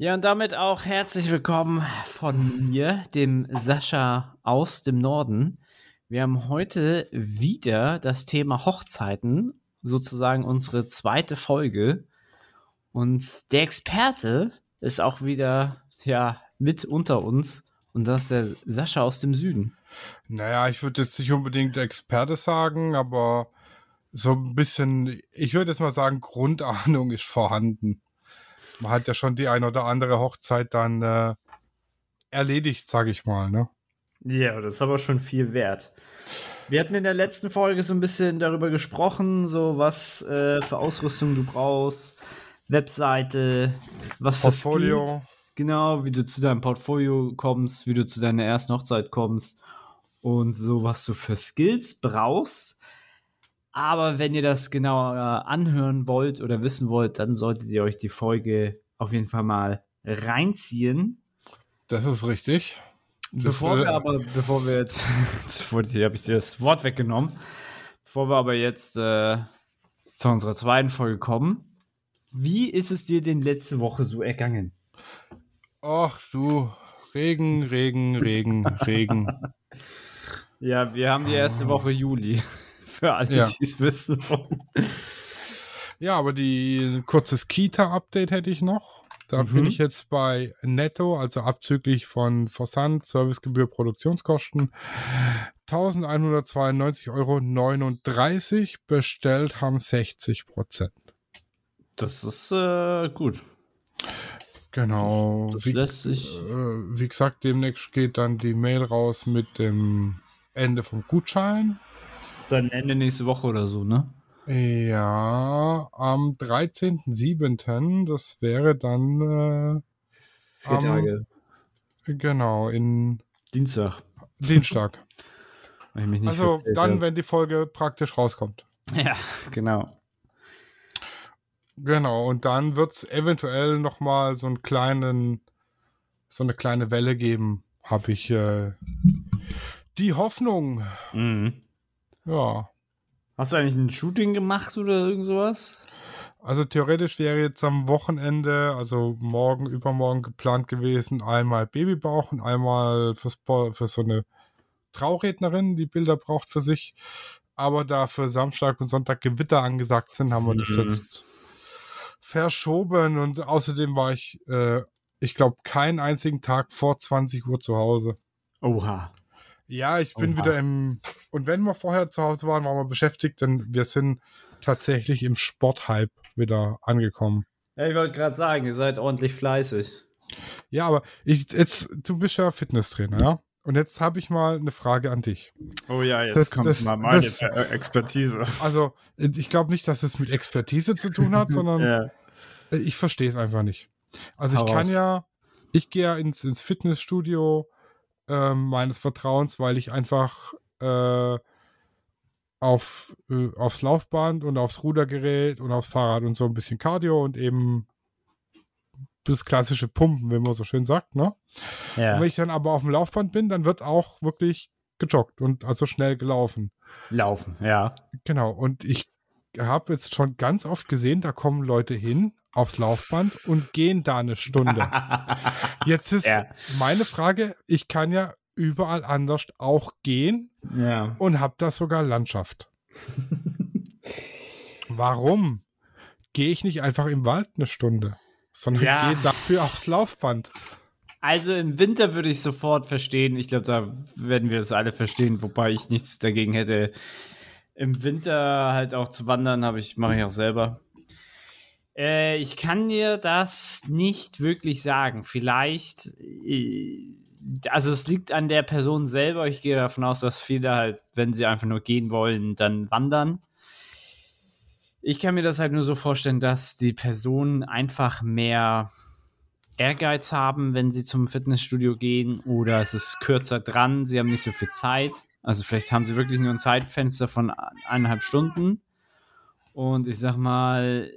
Ja, und damit auch herzlich willkommen von mir, dem Sascha aus dem Norden. Wir haben heute wieder das Thema Hochzeiten, sozusagen unsere zweite Folge. Und der Experte ist auch wieder ja, mit unter uns. Und das ist der Sascha aus dem Süden. Naja, ich würde jetzt nicht unbedingt Experte sagen, aber so ein bisschen, ich würde jetzt mal sagen, Grundahnung ist vorhanden man hat ja schon die ein oder andere Hochzeit dann äh, erledigt, sage ich mal. Ne? Ja, das ist aber schon viel wert. Wir hatten in der letzten Folge so ein bisschen darüber gesprochen, so was äh, für Ausrüstung du brauchst, Webseite, was für Portfolio. Skills, genau, wie du zu deinem Portfolio kommst, wie du zu deiner ersten Hochzeit kommst und so was du für Skills brauchst. Aber wenn ihr das genauer anhören wollt oder wissen wollt, dann solltet ihr euch die Folge auf jeden Fall mal reinziehen. Das ist richtig. Das, bevor wir äh, aber, bevor wir jetzt, hier habe ich dir das Wort weggenommen, bevor wir aber jetzt äh, zu unserer zweiten Folge kommen, wie ist es dir denn letzte Woche so ergangen? Ach du, Regen, Regen, Regen, Regen. Ja, wir haben die erste Woche Juli. Für alle, ja. die es wissen wollen. Ja, aber die kurzes Kita-Update hätte ich noch. Da mhm. bin ich jetzt bei Netto, also abzüglich von Versand, Servicegebühr, Produktionskosten. 1192,39 Euro bestellt haben 60 Prozent. Das ist äh, gut. Genau. Das, das wie, lässt sich. Äh, wie gesagt, demnächst geht dann die Mail raus mit dem Ende vom Gutschein dann Ende nächste Woche oder so, ne? Ja, am 13.07. Das wäre dann äh, vier am, Tage. Genau, in Dienstag. Dienstag. also dann, habe. wenn die Folge praktisch rauskommt. Ja, genau. Genau, und dann wird es eventuell nochmal so einen kleinen, so eine kleine Welle geben, habe ich äh, die Hoffnung. Mhm. Ja. Hast du eigentlich ein Shooting gemacht oder irgend sowas? Also theoretisch wäre jetzt am Wochenende, also morgen, übermorgen geplant gewesen, einmal Babybauch und einmal fürs, für so eine Traurednerin, die Bilder braucht für sich. Aber da für Samstag und Sonntag Gewitter angesagt sind, haben wir mhm. das jetzt verschoben. Und außerdem war ich, äh, ich glaube, keinen einzigen Tag vor 20 Uhr zu Hause. Oha. Ja, ich bin Oha. wieder im. Und wenn wir vorher zu Hause waren, waren wir beschäftigt, denn wir sind tatsächlich im Sporthype wieder angekommen. Ja, ich wollte gerade sagen, ihr seid ordentlich fleißig. Ja, aber ich, jetzt, du bist ja Fitnesstrainer, ja? Und jetzt habe ich mal eine Frage an dich. Oh ja, jetzt das, kommt das, mal meine das, Expertise. Also, ich glaube nicht, dass es mit Expertise zu tun hat, sondern ja. ich verstehe es einfach nicht. Also, Hau ich kann aus. ja, ich gehe ja ins, ins Fitnessstudio, äh, meines Vertrauens, weil ich einfach äh, auf, äh, aufs Laufband und aufs Rudergerät und aufs Fahrrad und so ein bisschen Cardio und eben das klassische Pumpen, wie man so schön sagt, ne? Ja. Und wenn ich dann aber auf dem Laufband bin, dann wird auch wirklich gejoggt und also schnell gelaufen. Laufen, ja. Genau. Und ich habe jetzt schon ganz oft gesehen, da kommen Leute hin aufs Laufband und gehen da eine Stunde. Jetzt ist ja. meine Frage, ich kann ja überall anders auch gehen ja. und habe da sogar Landschaft. Warum gehe ich nicht einfach im Wald eine Stunde, sondern ja. gehe dafür aufs Laufband? Also im Winter würde ich sofort verstehen. Ich glaube, da werden wir es alle verstehen, wobei ich nichts dagegen hätte. Im Winter halt auch zu wandern, habe ich mache ich auch selber. Äh, ich kann dir das nicht wirklich sagen. Vielleicht, äh, also es liegt an der Person selber. Ich gehe davon aus, dass viele halt, wenn sie einfach nur gehen wollen, dann wandern. Ich kann mir das halt nur so vorstellen, dass die Personen einfach mehr Ehrgeiz haben, wenn sie zum Fitnessstudio gehen oder es ist kürzer dran, sie haben nicht so viel Zeit. Also vielleicht haben sie wirklich nur ein Zeitfenster von eineinhalb Stunden. Und ich sag mal,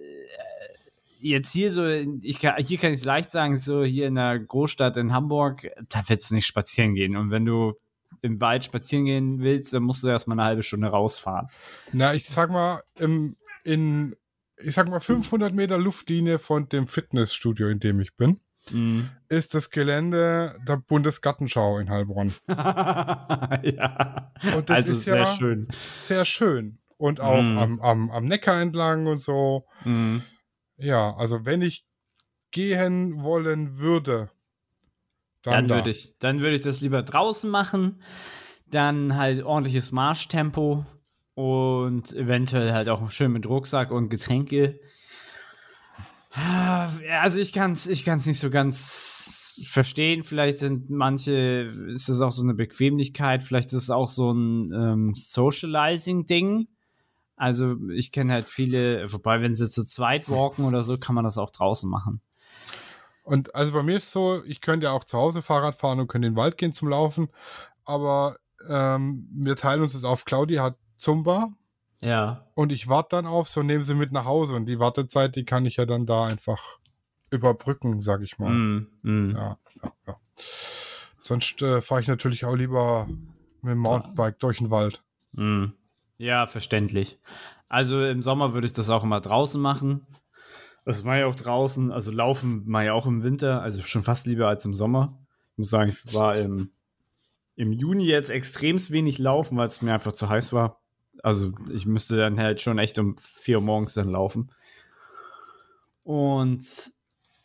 jetzt hier so, ich kann, hier kann ich es leicht sagen, so hier in der Großstadt in Hamburg, da willst du nicht spazieren gehen. Und wenn du im Wald spazieren gehen willst, dann musst du erstmal eine halbe Stunde rausfahren. Na, ich sag mal, im, in, ich sag mal 500 Meter Luftlinie von dem Fitnessstudio, in dem ich bin, mhm. ist das Gelände der Bundesgartenschau in Heilbronn. ja. Und das also ist sehr ja schön. Sehr schön. Und auch mhm. am, am, am Neckar entlang und so. Mhm. Ja, also wenn ich gehen wollen würde, dann, dann da. würde ich, dann würde ich das lieber draußen machen. Dann halt ordentliches Marschtempo und eventuell halt auch schön mit Rucksack und Getränke. Also ich kann es ich kann's nicht so ganz verstehen. Vielleicht sind manche, ist das auch so eine Bequemlichkeit, vielleicht ist es auch so ein ähm, Socializing-Ding. Also ich kenne halt viele, wobei wenn sie zu zweit walken oder so, kann man das auch draußen machen. Und also bei mir ist es so, ich könnte ja auch zu Hause Fahrrad fahren und könnte in den Wald gehen zum Laufen, aber ähm, wir teilen uns das auf. Claudia hat Zumba. Ja. Und ich warte dann auf, so nehmen sie mit nach Hause und die Wartezeit, die kann ich ja dann da einfach überbrücken, sag ich mal. Mm, mm. Ja, ja, ja. Sonst äh, fahre ich natürlich auch lieber mit dem Mountainbike durch den Wald. Mm. Ja, verständlich. Also im Sommer würde ich das auch immer draußen machen. Das mache ich auch draußen. Also laufen mache ich auch im Winter, also schon fast lieber als im Sommer. Ich muss sagen, ich war im, im Juni jetzt extremst wenig laufen, weil es mir einfach zu heiß war. Also ich müsste dann halt schon echt um 4 Uhr morgens dann laufen. Und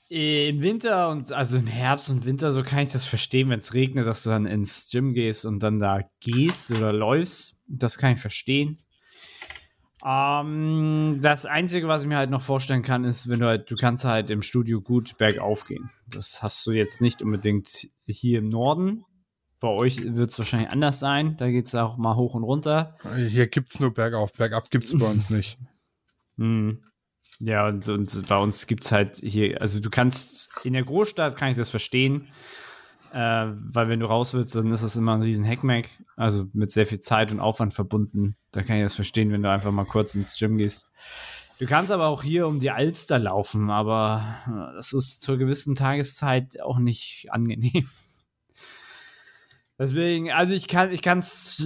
im Winter und also im Herbst und Winter, so kann ich das verstehen, wenn es regnet, dass du dann ins Gym gehst und dann da gehst oder läufst. Das kann ich verstehen. Ähm, das Einzige, was ich mir halt noch vorstellen kann, ist, wenn du halt, du kannst halt im Studio gut bergauf gehen. Das hast du jetzt nicht unbedingt hier im Norden. Bei euch wird es wahrscheinlich anders sein. Da geht es auch mal hoch und runter. Hier gibt es nur bergauf. Bergab gibt es bei uns nicht. Hm. Ja, und, und bei uns gibt es halt hier, also du kannst, in der Großstadt kann ich das verstehen, äh, weil wenn du raus willst, dann ist das immer ein riesen Hackmack, also mit sehr viel Zeit und Aufwand verbunden. Da kann ich das verstehen, wenn du einfach mal kurz ins Gym gehst. Du kannst aber auch hier um die Alster laufen, aber das ist zur gewissen Tageszeit auch nicht angenehm. Deswegen, also ich kann ich es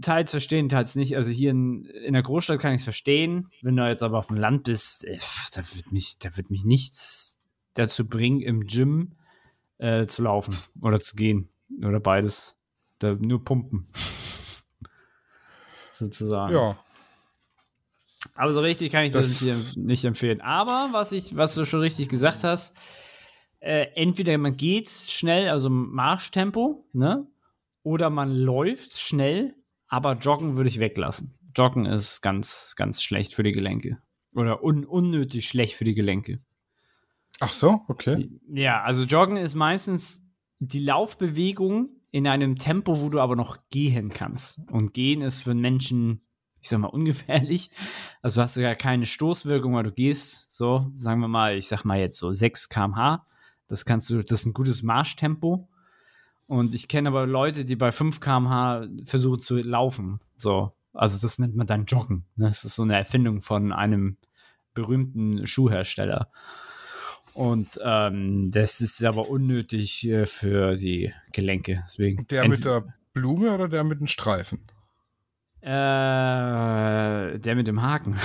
teils verstehen, teils nicht. Also hier in, in der Großstadt kann ich es verstehen. Wenn du jetzt aber auf dem Land bist, äh, da wird mich, da wird mich nichts dazu bringen, im Gym äh, zu laufen oder zu gehen. Oder beides. Da nur pumpen. Sozusagen. Ja. Aber so richtig kann ich das, das nicht empfehlen. Aber was ich, was du schon richtig gesagt hast, äh, entweder man geht schnell, also Marschtempo, ne? Oder man läuft schnell, aber Joggen würde ich weglassen. Joggen ist ganz, ganz schlecht für die Gelenke. Oder un unnötig schlecht für die Gelenke. Ach so, okay. Ja, also Joggen ist meistens die Laufbewegung in einem Tempo, wo du aber noch gehen kannst. Und gehen ist für einen Menschen, ich sag mal, ungefährlich. Also hast du ja keine Stoßwirkung, weil du gehst, so, sagen wir mal, ich sag mal jetzt so 6 km/h. Das kannst du, das ist ein gutes Marschtempo. Und ich kenne aber Leute, die bei 5 km/h versuchen zu laufen. So. Also das nennt man dann Joggen. Das ist so eine Erfindung von einem berühmten Schuhhersteller. Und ähm, das ist aber unnötig äh, für die Gelenke. Deswegen der mit der Blume oder der mit dem Streifen? Äh, der mit dem Haken.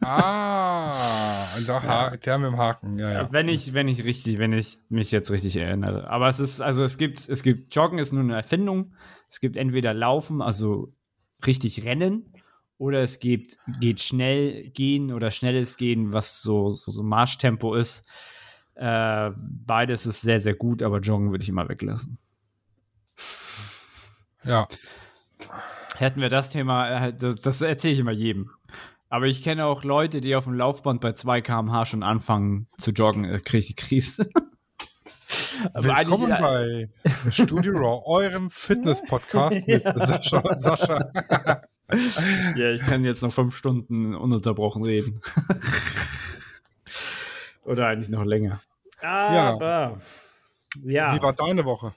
Ah, der, ja. der, mit dem Haken, ja, ja. Wenn ich, wenn ich richtig, wenn ich mich jetzt richtig erinnere. Aber es ist, also es gibt, es gibt, Joggen ist nur eine Erfindung. Es gibt entweder Laufen, also richtig Rennen, oder es gibt, geht schnell gehen oder schnelles Gehen, was so, so, so Marschtempo ist. Äh, beides ist sehr, sehr gut, aber Joggen würde ich immer weglassen. Ja. Hätten wir das Thema, äh, das, das erzähle ich immer jedem. Aber ich kenne auch Leute, die auf dem Laufband bei 2 km/h schon anfangen zu joggen, äh, kriege ich die Krise. Willkommen bei Studio Raw, eurem Fitness-Podcast mit ja. Sascha und Sascha. Ja, ich kann jetzt noch fünf Stunden ununterbrochen reden. Oder eigentlich noch länger. Aber, ja. ja. Wie war deine Woche?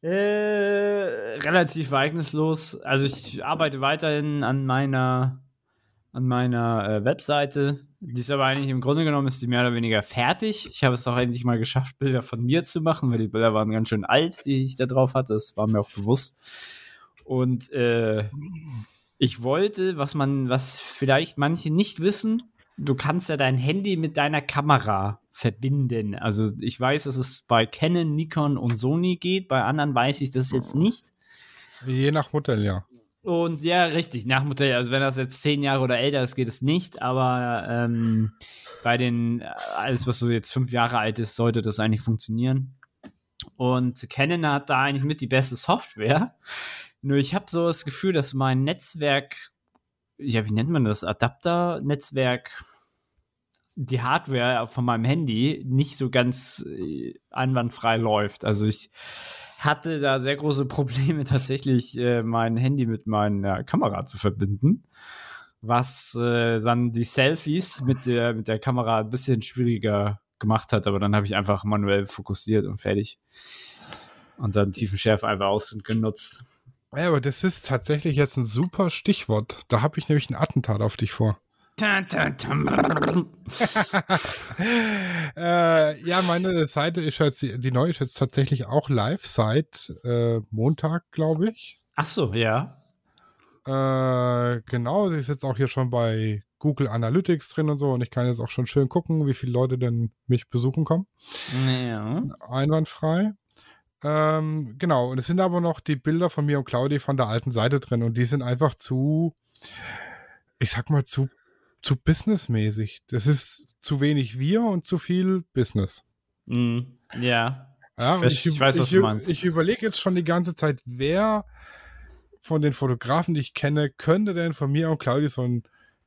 Äh, relativ ereignislos. Also ich arbeite weiterhin an meiner an meiner äh, Webseite. Die ist aber eigentlich im Grunde genommen ist die mehr oder weniger fertig. Ich habe es auch endlich mal geschafft, Bilder von mir zu machen, weil die Bilder waren ganz schön alt, die ich da drauf hatte. Das war mir auch bewusst. Und äh, ich wollte, was man, was vielleicht manche nicht wissen, du kannst ja dein Handy mit deiner Kamera verbinden. Also ich weiß, dass es bei Canon, Nikon und Sony geht, bei anderen weiß ich das jetzt nicht. Je nach Modell, ja. Und ja, richtig, nach Modell. Also wenn das jetzt zehn Jahre oder älter ist, geht es nicht, aber ähm, bei den, alles was so jetzt fünf Jahre alt ist, sollte das eigentlich funktionieren. Und Canon hat da eigentlich mit die beste Software. Nur ich habe so das Gefühl, dass mein Netzwerk, ja, wie nennt man das? Adapter-Netzwerk, die Hardware von meinem Handy nicht so ganz äh, einwandfrei läuft. Also ich hatte da sehr große Probleme, tatsächlich äh, mein Handy mit meiner Kamera zu verbinden. Was äh, dann die Selfies mit der, mit der Kamera ein bisschen schwieriger gemacht hat, aber dann habe ich einfach manuell fokussiert und fertig. Und dann Tiefenschärfe einfach ausgenutzt. Ja, aber das ist tatsächlich jetzt ein super Stichwort. Da habe ich nämlich ein Attentat auf dich vor. äh, ja, meine Seite ist jetzt, die neue ist jetzt tatsächlich auch live seit äh, Montag, glaube ich. Ach so, ja. Äh, genau, sie ist jetzt auch hier schon bei Google Analytics drin und so und ich kann jetzt auch schon schön gucken, wie viele Leute denn mich besuchen kommen. Ja. Einwandfrei. Ähm, genau, und es sind aber noch die Bilder von mir und Claudi von der alten Seite drin und die sind einfach zu, ich sag mal, zu, zu businessmäßig. Das ist zu wenig wir und zu viel Business. Mm, ja. ja ich, ich, weiß, was ich, du meinst. Ich überlege jetzt schon die ganze Zeit, wer von den Fotografen, die ich kenne, könnte denn von mir und Claudi so ein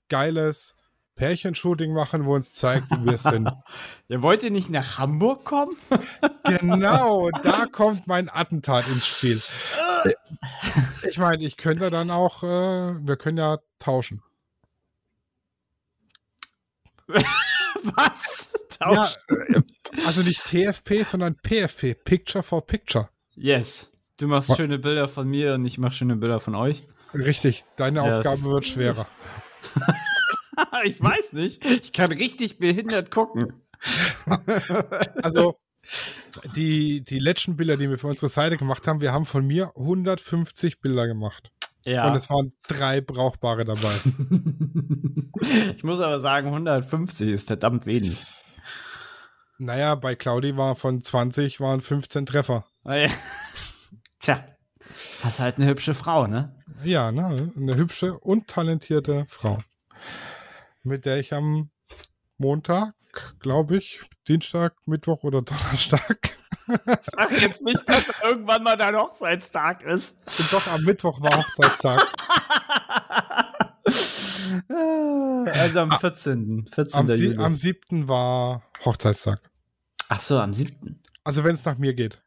geiles Pärchenshooting machen, wo uns zeigt, wie wir sind. Ihr wollt ihr nicht nach Hamburg kommen? genau, da kommt mein Attentat ins Spiel. Ich meine, ich könnte dann auch, äh, wir können ja tauschen. Was? Tauschen? Ja, also nicht TFP, sondern PFP, Picture for Picture. Yes. Du machst Was? schöne Bilder von mir und ich mache schöne Bilder von euch. Richtig, deine yes. Aufgabe wird schwerer. ich weiß nicht. Ich kann richtig behindert gucken. also, die, die letzten Bilder, die wir für unsere Seite gemacht haben, wir haben von mir 150 Bilder gemacht. Ja. Und es waren drei brauchbare dabei. ich muss aber sagen, 150 ist verdammt wenig. Naja, bei Claudi war von 20 waren 15 Treffer. Oh ja. Tja, hast halt eine hübsche Frau, ne? Ja, ne? Eine hübsche und talentierte Frau mit der ich am Montag, glaube ich, Dienstag, Mittwoch oder Donnerstag. Sag jetzt nicht, dass irgendwann mal dein Hochzeitstag ist. Und doch, am Mittwoch war Hochzeitstag. also am 14. 14. Am, Juli. am 7. war Hochzeitstag. Ach so, am 7. Also wenn es nach mir geht.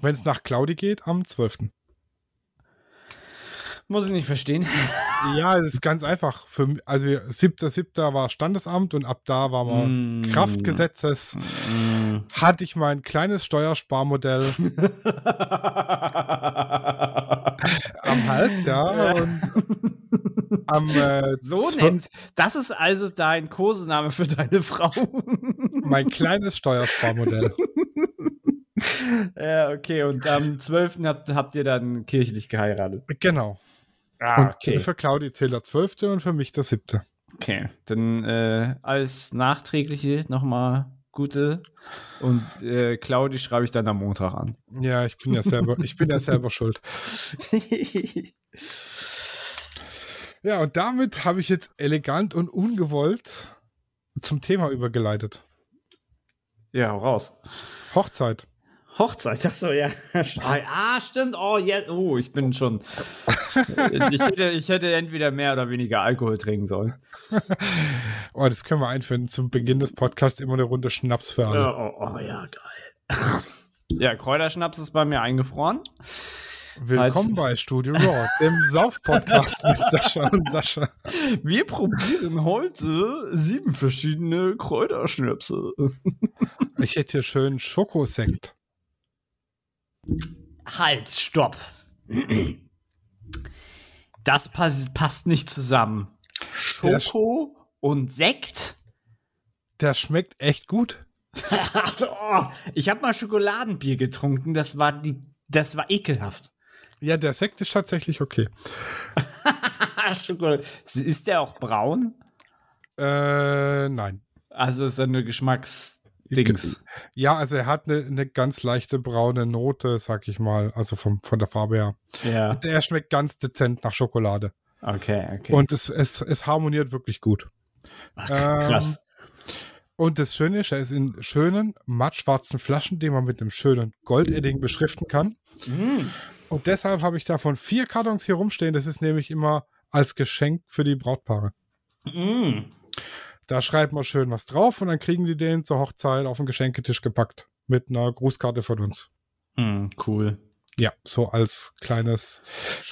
Wenn es nach Claudi geht, am 12. Muss ich nicht verstehen. Ja, es ist ganz einfach. Für, also 7.7. war Standesamt und ab da war man mm. Kraftgesetzes. Mm. Hatte ich mein kleines Steuersparmodell am Hals, ja. Am, äh, so nennt. Das ist also dein Kosename für deine Frau. mein kleines Steuersparmodell. ja, okay. Und am 12. habt, habt ihr dann kirchlich geheiratet. Genau. Ah, okay. Und für Claudi zählt der 12. und für mich der 7. Okay, dann äh, als nachträgliche nochmal gute und äh, Claudi schreibe ich dann am Montag an. Ja, ich bin ja selber, ich bin ja selber schuld. ja, und damit habe ich jetzt elegant und ungewollt zum Thema übergeleitet. Ja, raus. Hochzeit. Hochzeit, ach so, ja. ah, stimmt. Oh, yeah. oh, ich bin schon. ich, hätte, ich hätte entweder mehr oder weniger Alkohol trinken sollen. oh, das können wir einführen. Zum Beginn des Podcasts immer eine Runde Schnaps für alle. Oh, oh, oh ja, geil. ja, Kräuterschnaps ist bei mir eingefroren. Willkommen bei Studio Raw, dem Sauf-Podcast mit Sascha und Sascha. Wir probieren heute sieben verschiedene Kräuterschnäpse. ich hätte hier schön Schokosekt. Halt, stopp. Das pass passt nicht zusammen. Schoko und Sekt? Der schmeckt echt gut. oh, ich habe mal Schokoladenbier getrunken, das war die das war ekelhaft. Ja, der Sekt ist tatsächlich okay. Ist der auch braun? Äh, nein. Also ist er eine Geschmacksdings. Ja, also er hat eine, eine ganz leichte braune Note, sag ich mal, also vom, von der Farbe her. Ja. Und er schmeckt ganz dezent nach Schokolade. Okay, okay. Und es, es, es harmoniert wirklich gut. Ach, krass. Ähm, und das Schöne ist, er ist in schönen, mattschwarzen Flaschen, die man mit einem schönen Goldedding beschriften kann. Mm. Und deshalb habe ich davon vier Kartons hier rumstehen. Das ist nämlich immer als Geschenk für die Brautpaare. Mm. Da schreibt man schön was drauf und dann kriegen die den zur Hochzeit auf den Geschenketisch gepackt. Mit einer Grußkarte von uns. Mm, cool. Ja, so als kleines.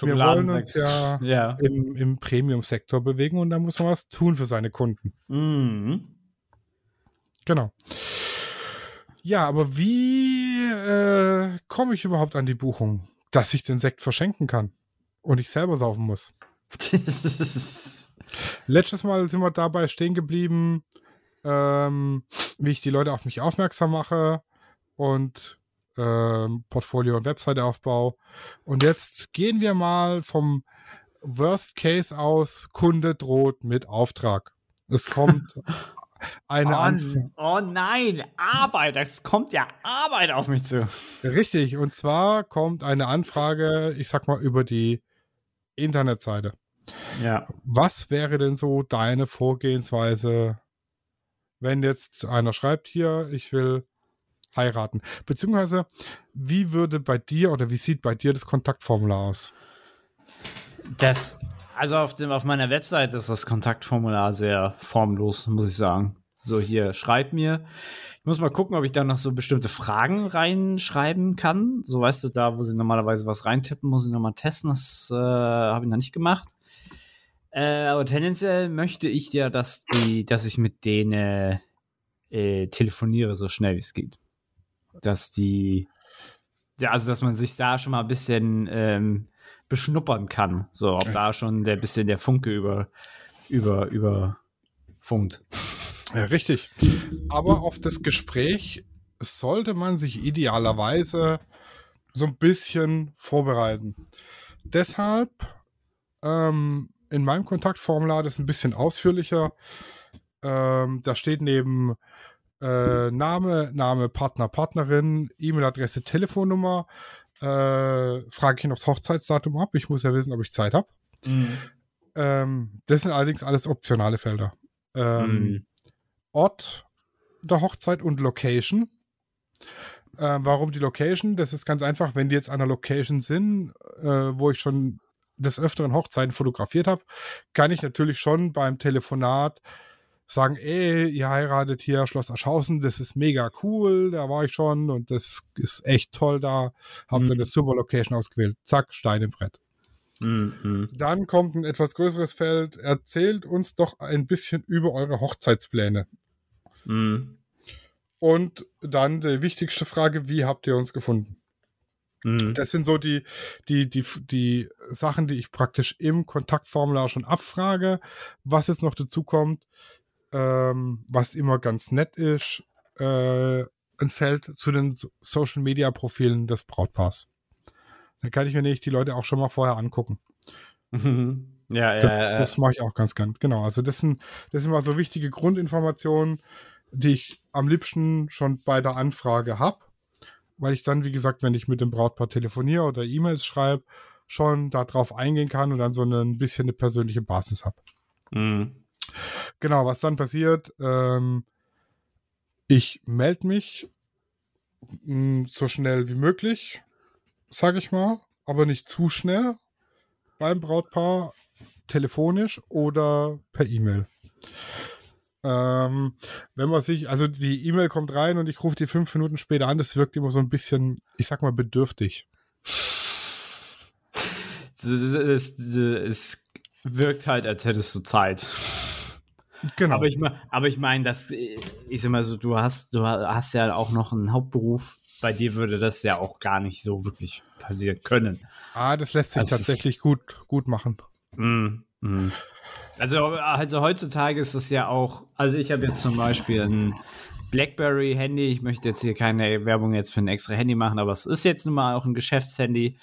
Wir wollen uns ja, ja. im, im Premium-Sektor bewegen und da muss man was tun für seine Kunden. Mhm. Genau. Ja, aber wie äh, komme ich überhaupt an die Buchung, dass ich den Sekt verschenken kann und ich selber saufen muss? Letztes Mal sind wir dabei stehen geblieben, ähm, wie ich die Leute auf mich aufmerksam mache und ähm, Portfolio und Webseiteaufbau. Und jetzt gehen wir mal vom Worst Case aus, Kunde droht mit Auftrag. Es kommt eine oh, Anfrage. Oh nein, Arbeit, es kommt ja Arbeit auf mich zu. Richtig, und zwar kommt eine Anfrage, ich sag mal, über die Internetseite. Ja. Was wäre denn so deine Vorgehensweise, wenn jetzt einer schreibt hier, ich will heiraten? Beziehungsweise, wie würde bei dir oder wie sieht bei dir das Kontaktformular aus? Das also auf, dem, auf meiner Webseite ist das Kontaktformular sehr formlos, muss ich sagen. So, hier, schreib mir. Ich muss mal gucken, ob ich da noch so bestimmte Fragen reinschreiben kann. So, weißt du, da, wo sie normalerweise was reintippen, muss ich nochmal testen. Das äh, habe ich noch nicht gemacht. Äh, aber tendenziell möchte ich ja, dass, die, dass ich mit denen äh, telefoniere, so schnell wie es geht. Dass die, also dass man sich da schon mal ein bisschen ähm, beschnuppern kann. So, ob da schon der bisschen der Funke über, über, über funkt. Ja, richtig. Aber auf das Gespräch sollte man sich idealerweise so ein bisschen vorbereiten. Deshalb ähm, in meinem Kontaktformular das ein bisschen ausführlicher. Ähm, da steht neben äh, Name, Name, Partner, Partnerin, E-Mail-Adresse, Telefonnummer, äh, frage ich ihn aufs Hochzeitsdatum ab. Ich muss ja wissen, ob ich Zeit habe. Mhm. Ähm, das sind allerdings alles optionale Felder. Ähm, mhm. Ort der Hochzeit und Location. Äh, warum die Location? Das ist ganz einfach, wenn die jetzt an einer Location sind, äh, wo ich schon des Öfteren Hochzeiten fotografiert habe, kann ich natürlich schon beim Telefonat sagen, ey, ihr heiratet hier Schloss Aschhausen, das ist mega cool, da war ich schon und das ist echt toll da. Habt ihr mhm. eine super Location ausgewählt. Zack, Stein im Brett. Mhm. Dann kommt ein etwas größeres Feld. Erzählt uns doch ein bisschen über eure Hochzeitspläne. Mhm. Und dann die wichtigste Frage, wie habt ihr uns gefunden? Mhm. Das sind so die, die, die, die Sachen, die ich praktisch im Kontaktformular schon abfrage. Was jetzt noch dazu kommt, ähm, was immer ganz nett ist, äh, ein Feld zu den Social Media Profilen des Brautpaars. Da kann ich mir nicht die Leute auch schon mal vorher angucken. Ja, ja, das, ja. Das mache ich auch ganz gern. Genau. Also das sind, das sind mal so wichtige Grundinformationen, die ich am liebsten schon bei der Anfrage habe, weil ich dann, wie gesagt, wenn ich mit dem Brautpaar telefoniere oder E-Mails schreibe, schon darauf eingehen kann und dann so ein bisschen eine persönliche Basis habe. Mhm. Genau, was dann passiert, ähm, ich melde mich mh, mm, so schnell wie möglich, sage ich mal, aber nicht zu schnell beim Brautpaar, telefonisch oder per E-Mail. Ähm, wenn man sich, also die E-Mail kommt rein und ich rufe die fünf Minuten später an, das wirkt immer so ein bisschen, ich sag mal, bedürftig. Es, wirkt halt, als hättest du Zeit. Genau. Aber ich, aber ich meine, das, ich sag mal so, du hast, du hast ja auch noch einen Hauptberuf. Bei dir würde das ja auch gar nicht so wirklich passieren können. Ah, das lässt sich also tatsächlich gut, gut machen. Mm, mm. Also, also heutzutage ist das ja auch, also ich habe jetzt zum Beispiel ein BlackBerry-Handy. Ich möchte jetzt hier keine Werbung jetzt für ein extra Handy machen, aber es ist jetzt nun mal auch ein Geschäftshandy.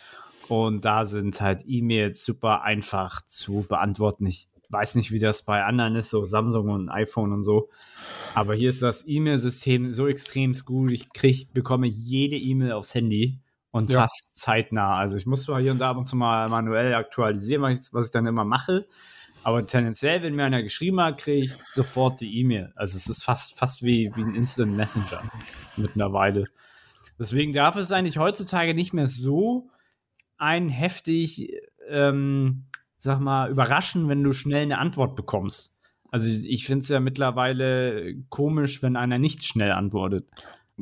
Und da sind halt E-Mails super einfach zu beantworten. Ich weiß nicht, wie das bei anderen ist, so Samsung und iPhone und so. Aber hier ist das E-Mail-System so extrem gut. Ich krieg, bekomme jede E-Mail aufs Handy und ja. fast zeitnah. Also ich muss zwar hier und da ab und zu mal manuell aktualisieren, was ich, was ich dann immer mache. Aber tendenziell, wenn mir einer geschrieben hat, kriege ich sofort die E-Mail. Also es ist fast, fast wie, wie ein Instant Messenger mittlerweile. Deswegen darf es eigentlich heutzutage nicht mehr so ein heftig, ähm, sag mal, überraschen, wenn du schnell eine Antwort bekommst. Also ich finde es ja mittlerweile komisch, wenn einer nicht schnell antwortet.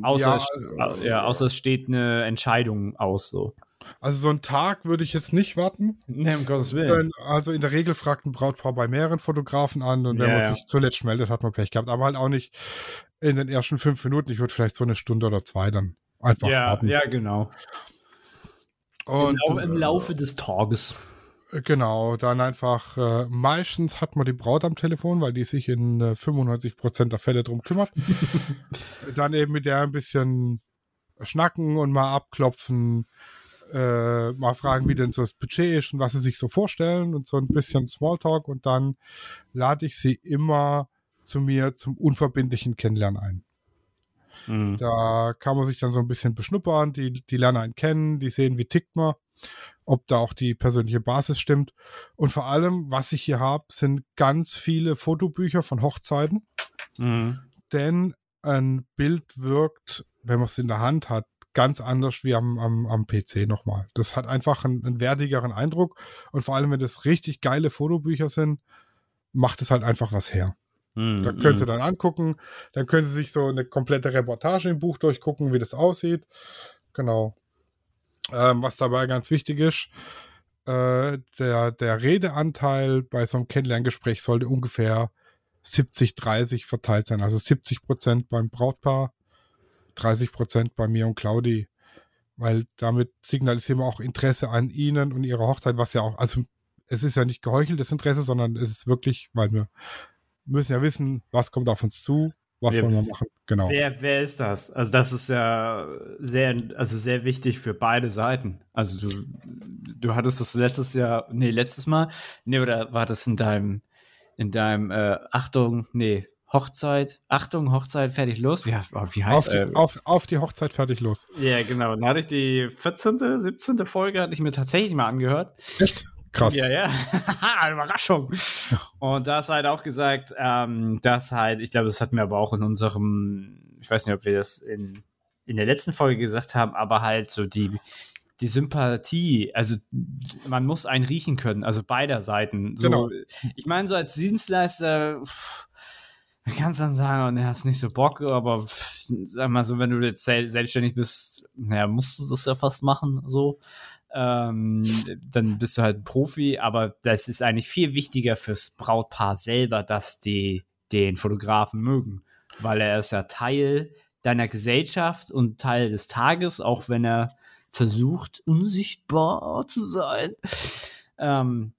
Außer, ja, es, ja, außer es steht eine Entscheidung aus so. Also so einen Tag würde ich jetzt nicht warten. Nee, um Gottes Willen. Also in der Regel fragt ein Brautpaar bei mehreren Fotografen an und wenn ja, man ja. sich zuletzt meldet, hat man Pech gehabt. Aber halt auch nicht in den ersten fünf Minuten. Ich würde vielleicht so eine Stunde oder zwei dann einfach ja, warten. Ja, genau. Und, genau im Laufe des Tages. Genau, dann einfach, äh, meistens hat man die Braut am Telefon, weil die sich in äh, 95% der Fälle drum kümmert. dann eben mit der ein bisschen schnacken und mal abklopfen, äh, mal fragen, wie denn so das Budget ist und was sie sich so vorstellen und so ein bisschen Smalltalk und dann lade ich sie immer zu mir zum unverbindlichen Kennenlernen ein. Mhm. Da kann man sich dann so ein bisschen beschnuppern, die, die lernen einen kennen, die sehen, wie tickt man, ob da auch die persönliche Basis stimmt. Und vor allem, was ich hier habe, sind ganz viele Fotobücher von Hochzeiten. Mhm. Denn ein Bild wirkt, wenn man es in der Hand hat, ganz anders wie am, am, am PC nochmal. Das hat einfach einen, einen wertigeren Eindruck und vor allem, wenn das richtig geile Fotobücher sind, macht es halt einfach was her. Mm, da können mm. Sie dann angucken, dann können Sie sich so eine komplette Reportage im Buch durchgucken, wie das aussieht. Genau. Ähm, was dabei ganz wichtig ist, äh, der, der Redeanteil bei so einem Kennenlerngespräch sollte ungefähr 70-30 verteilt sein. Also 70 Prozent beim Brautpaar, 30 Prozent bei mir und Claudi, weil damit signalisieren wir auch Interesse an Ihnen und Ihrer Hochzeit, was ja auch, also es ist ja nicht geheucheltes Interesse, sondern es ist wirklich, weil wir müssen ja wissen, was kommt auf uns zu, was wer, wollen wir machen. Genau. Wer, wer ist das? Also das ist ja sehr, also sehr wichtig für beide Seiten. Also du, du hattest das letztes Jahr, nee, letztes Mal, nee, oder war das in deinem, in deinem, äh, Achtung, nee, Hochzeit, Achtung, Hochzeit, fertig, los. Wie, wie heißt auf die, äh, auf, auf die Hochzeit, fertig, los. Ja, genau. Dann hatte ich die 14., 17. Folge, hatte ich mir tatsächlich mal angehört. Echt? Krass. Ja, ja. Überraschung. Und da ist halt auch gesagt, ähm, dass halt, ich glaube, das hatten wir aber auch in unserem, ich weiß nicht, ob wir das in, in der letzten Folge gesagt haben, aber halt so die, die Sympathie, also man muss einen riechen können, also beider Seiten. So, genau. Ich meine, so als Dienstleister, pff, man kann es dann sagen, und er hast nicht so Bock, aber sag mal so, wenn du jetzt selbstständig bist, naja, musst du das ja fast machen, so. Ähm, dann bist du halt ein Profi, aber das ist eigentlich viel wichtiger fürs Brautpaar selber, dass die den Fotografen mögen, weil er ist ja Teil deiner Gesellschaft und Teil des Tages, auch wenn er versucht, unsichtbar zu sein. Ähm,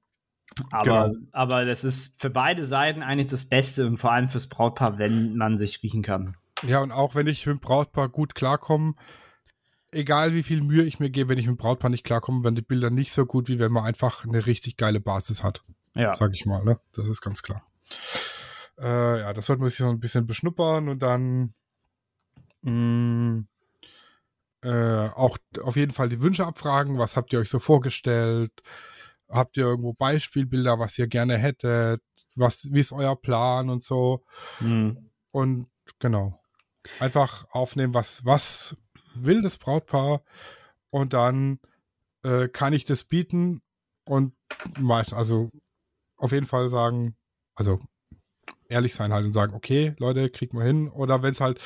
aber, genau. aber das ist für beide Seiten eigentlich das Beste und vor allem fürs Brautpaar, wenn man sich riechen kann. Ja, und auch wenn ich mit dem Brautpaar gut klarkomme, egal wie viel Mühe ich mir gebe, wenn ich mit dem Brautpaar nicht klarkomme, werden die Bilder nicht so gut, wie wenn man einfach eine richtig geile Basis hat. Ja. Sag ich mal, ne? Das ist ganz klar. Äh, ja, das sollte man sich so ein bisschen beschnuppern und dann mh, mm, äh, auch auf jeden Fall die Wünsche abfragen. Was habt ihr euch so vorgestellt? Habt ihr irgendwo Beispielbilder, was ihr gerne hättet? Was, wie ist euer Plan und so? Mhm. Und genau. Einfach aufnehmen, was, was will das Brautpaar und dann äh, kann ich das bieten und also auf jeden Fall sagen, also ehrlich sein halt und sagen, okay, Leute, kriegen wir hin. Oder wenn es halt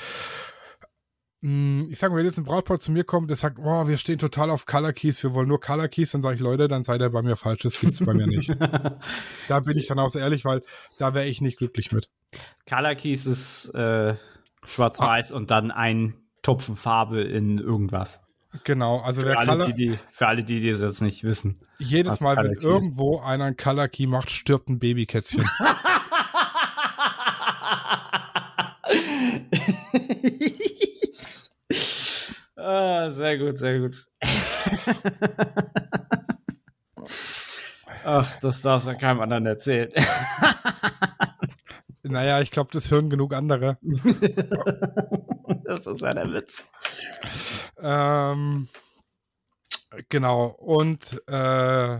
hm, ich sage mal, wenn jetzt ein Brautpaar zu mir kommt, der sagt, oh, wir stehen total auf Color Keys, wir wollen nur Color Keys, dann sage ich, Leute, dann seid ihr bei mir falsch, das gibt es bei mir nicht. da bin ich dann auch so ehrlich, weil da wäre ich nicht glücklich mit. Color Keys ist äh, schwarz-weiß ah. und dann ein Tupfen Farbe in irgendwas. Genau, also für alle, Color, die, die, für alle, die, die das jetzt nicht wissen. Jedes Mal, wenn irgendwo einer ein Color Key macht, stirbt ein Babykätzchen. Ah, sehr gut, sehr gut. Ach, das darfst du keinem anderen erzählen. naja, ich glaube, das hören genug andere. das ist ja der Witz. Ähm, genau. Und äh,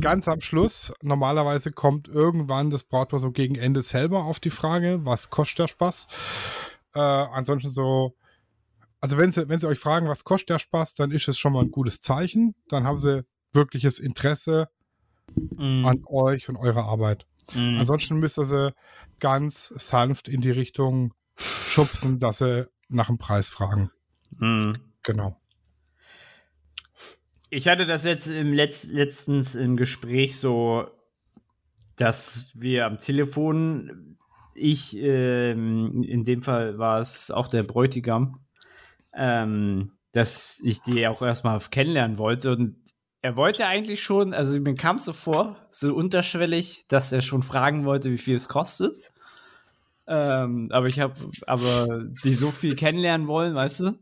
ganz am Schluss, normalerweise kommt irgendwann das Brautpaar so gegen Ende selber auf die Frage, was kostet der Spaß? Äh, ansonsten so, also wenn sie, wenn sie euch fragen, was kostet der Spaß, dann ist es schon mal ein gutes Zeichen. Dann haben sie wirkliches Interesse mm. an euch und eurer Arbeit. Mm. Ansonsten müsst ihr sie ganz sanft in die Richtung schubsen, dass sie nach dem Preis fragen. Mm. Genau. Ich hatte das jetzt im Letz letztens im Gespräch so, dass wir am Telefon, ich, ähm, in dem Fall war es auch der Bräutigam, ähm, dass ich die auch erstmal kennenlernen wollte und er wollte eigentlich schon, also mir kam es so vor, so unterschwellig, dass er schon fragen wollte, wie viel es kostet. Ähm, aber ich habe aber die so viel kennenlernen wollen, weißt du,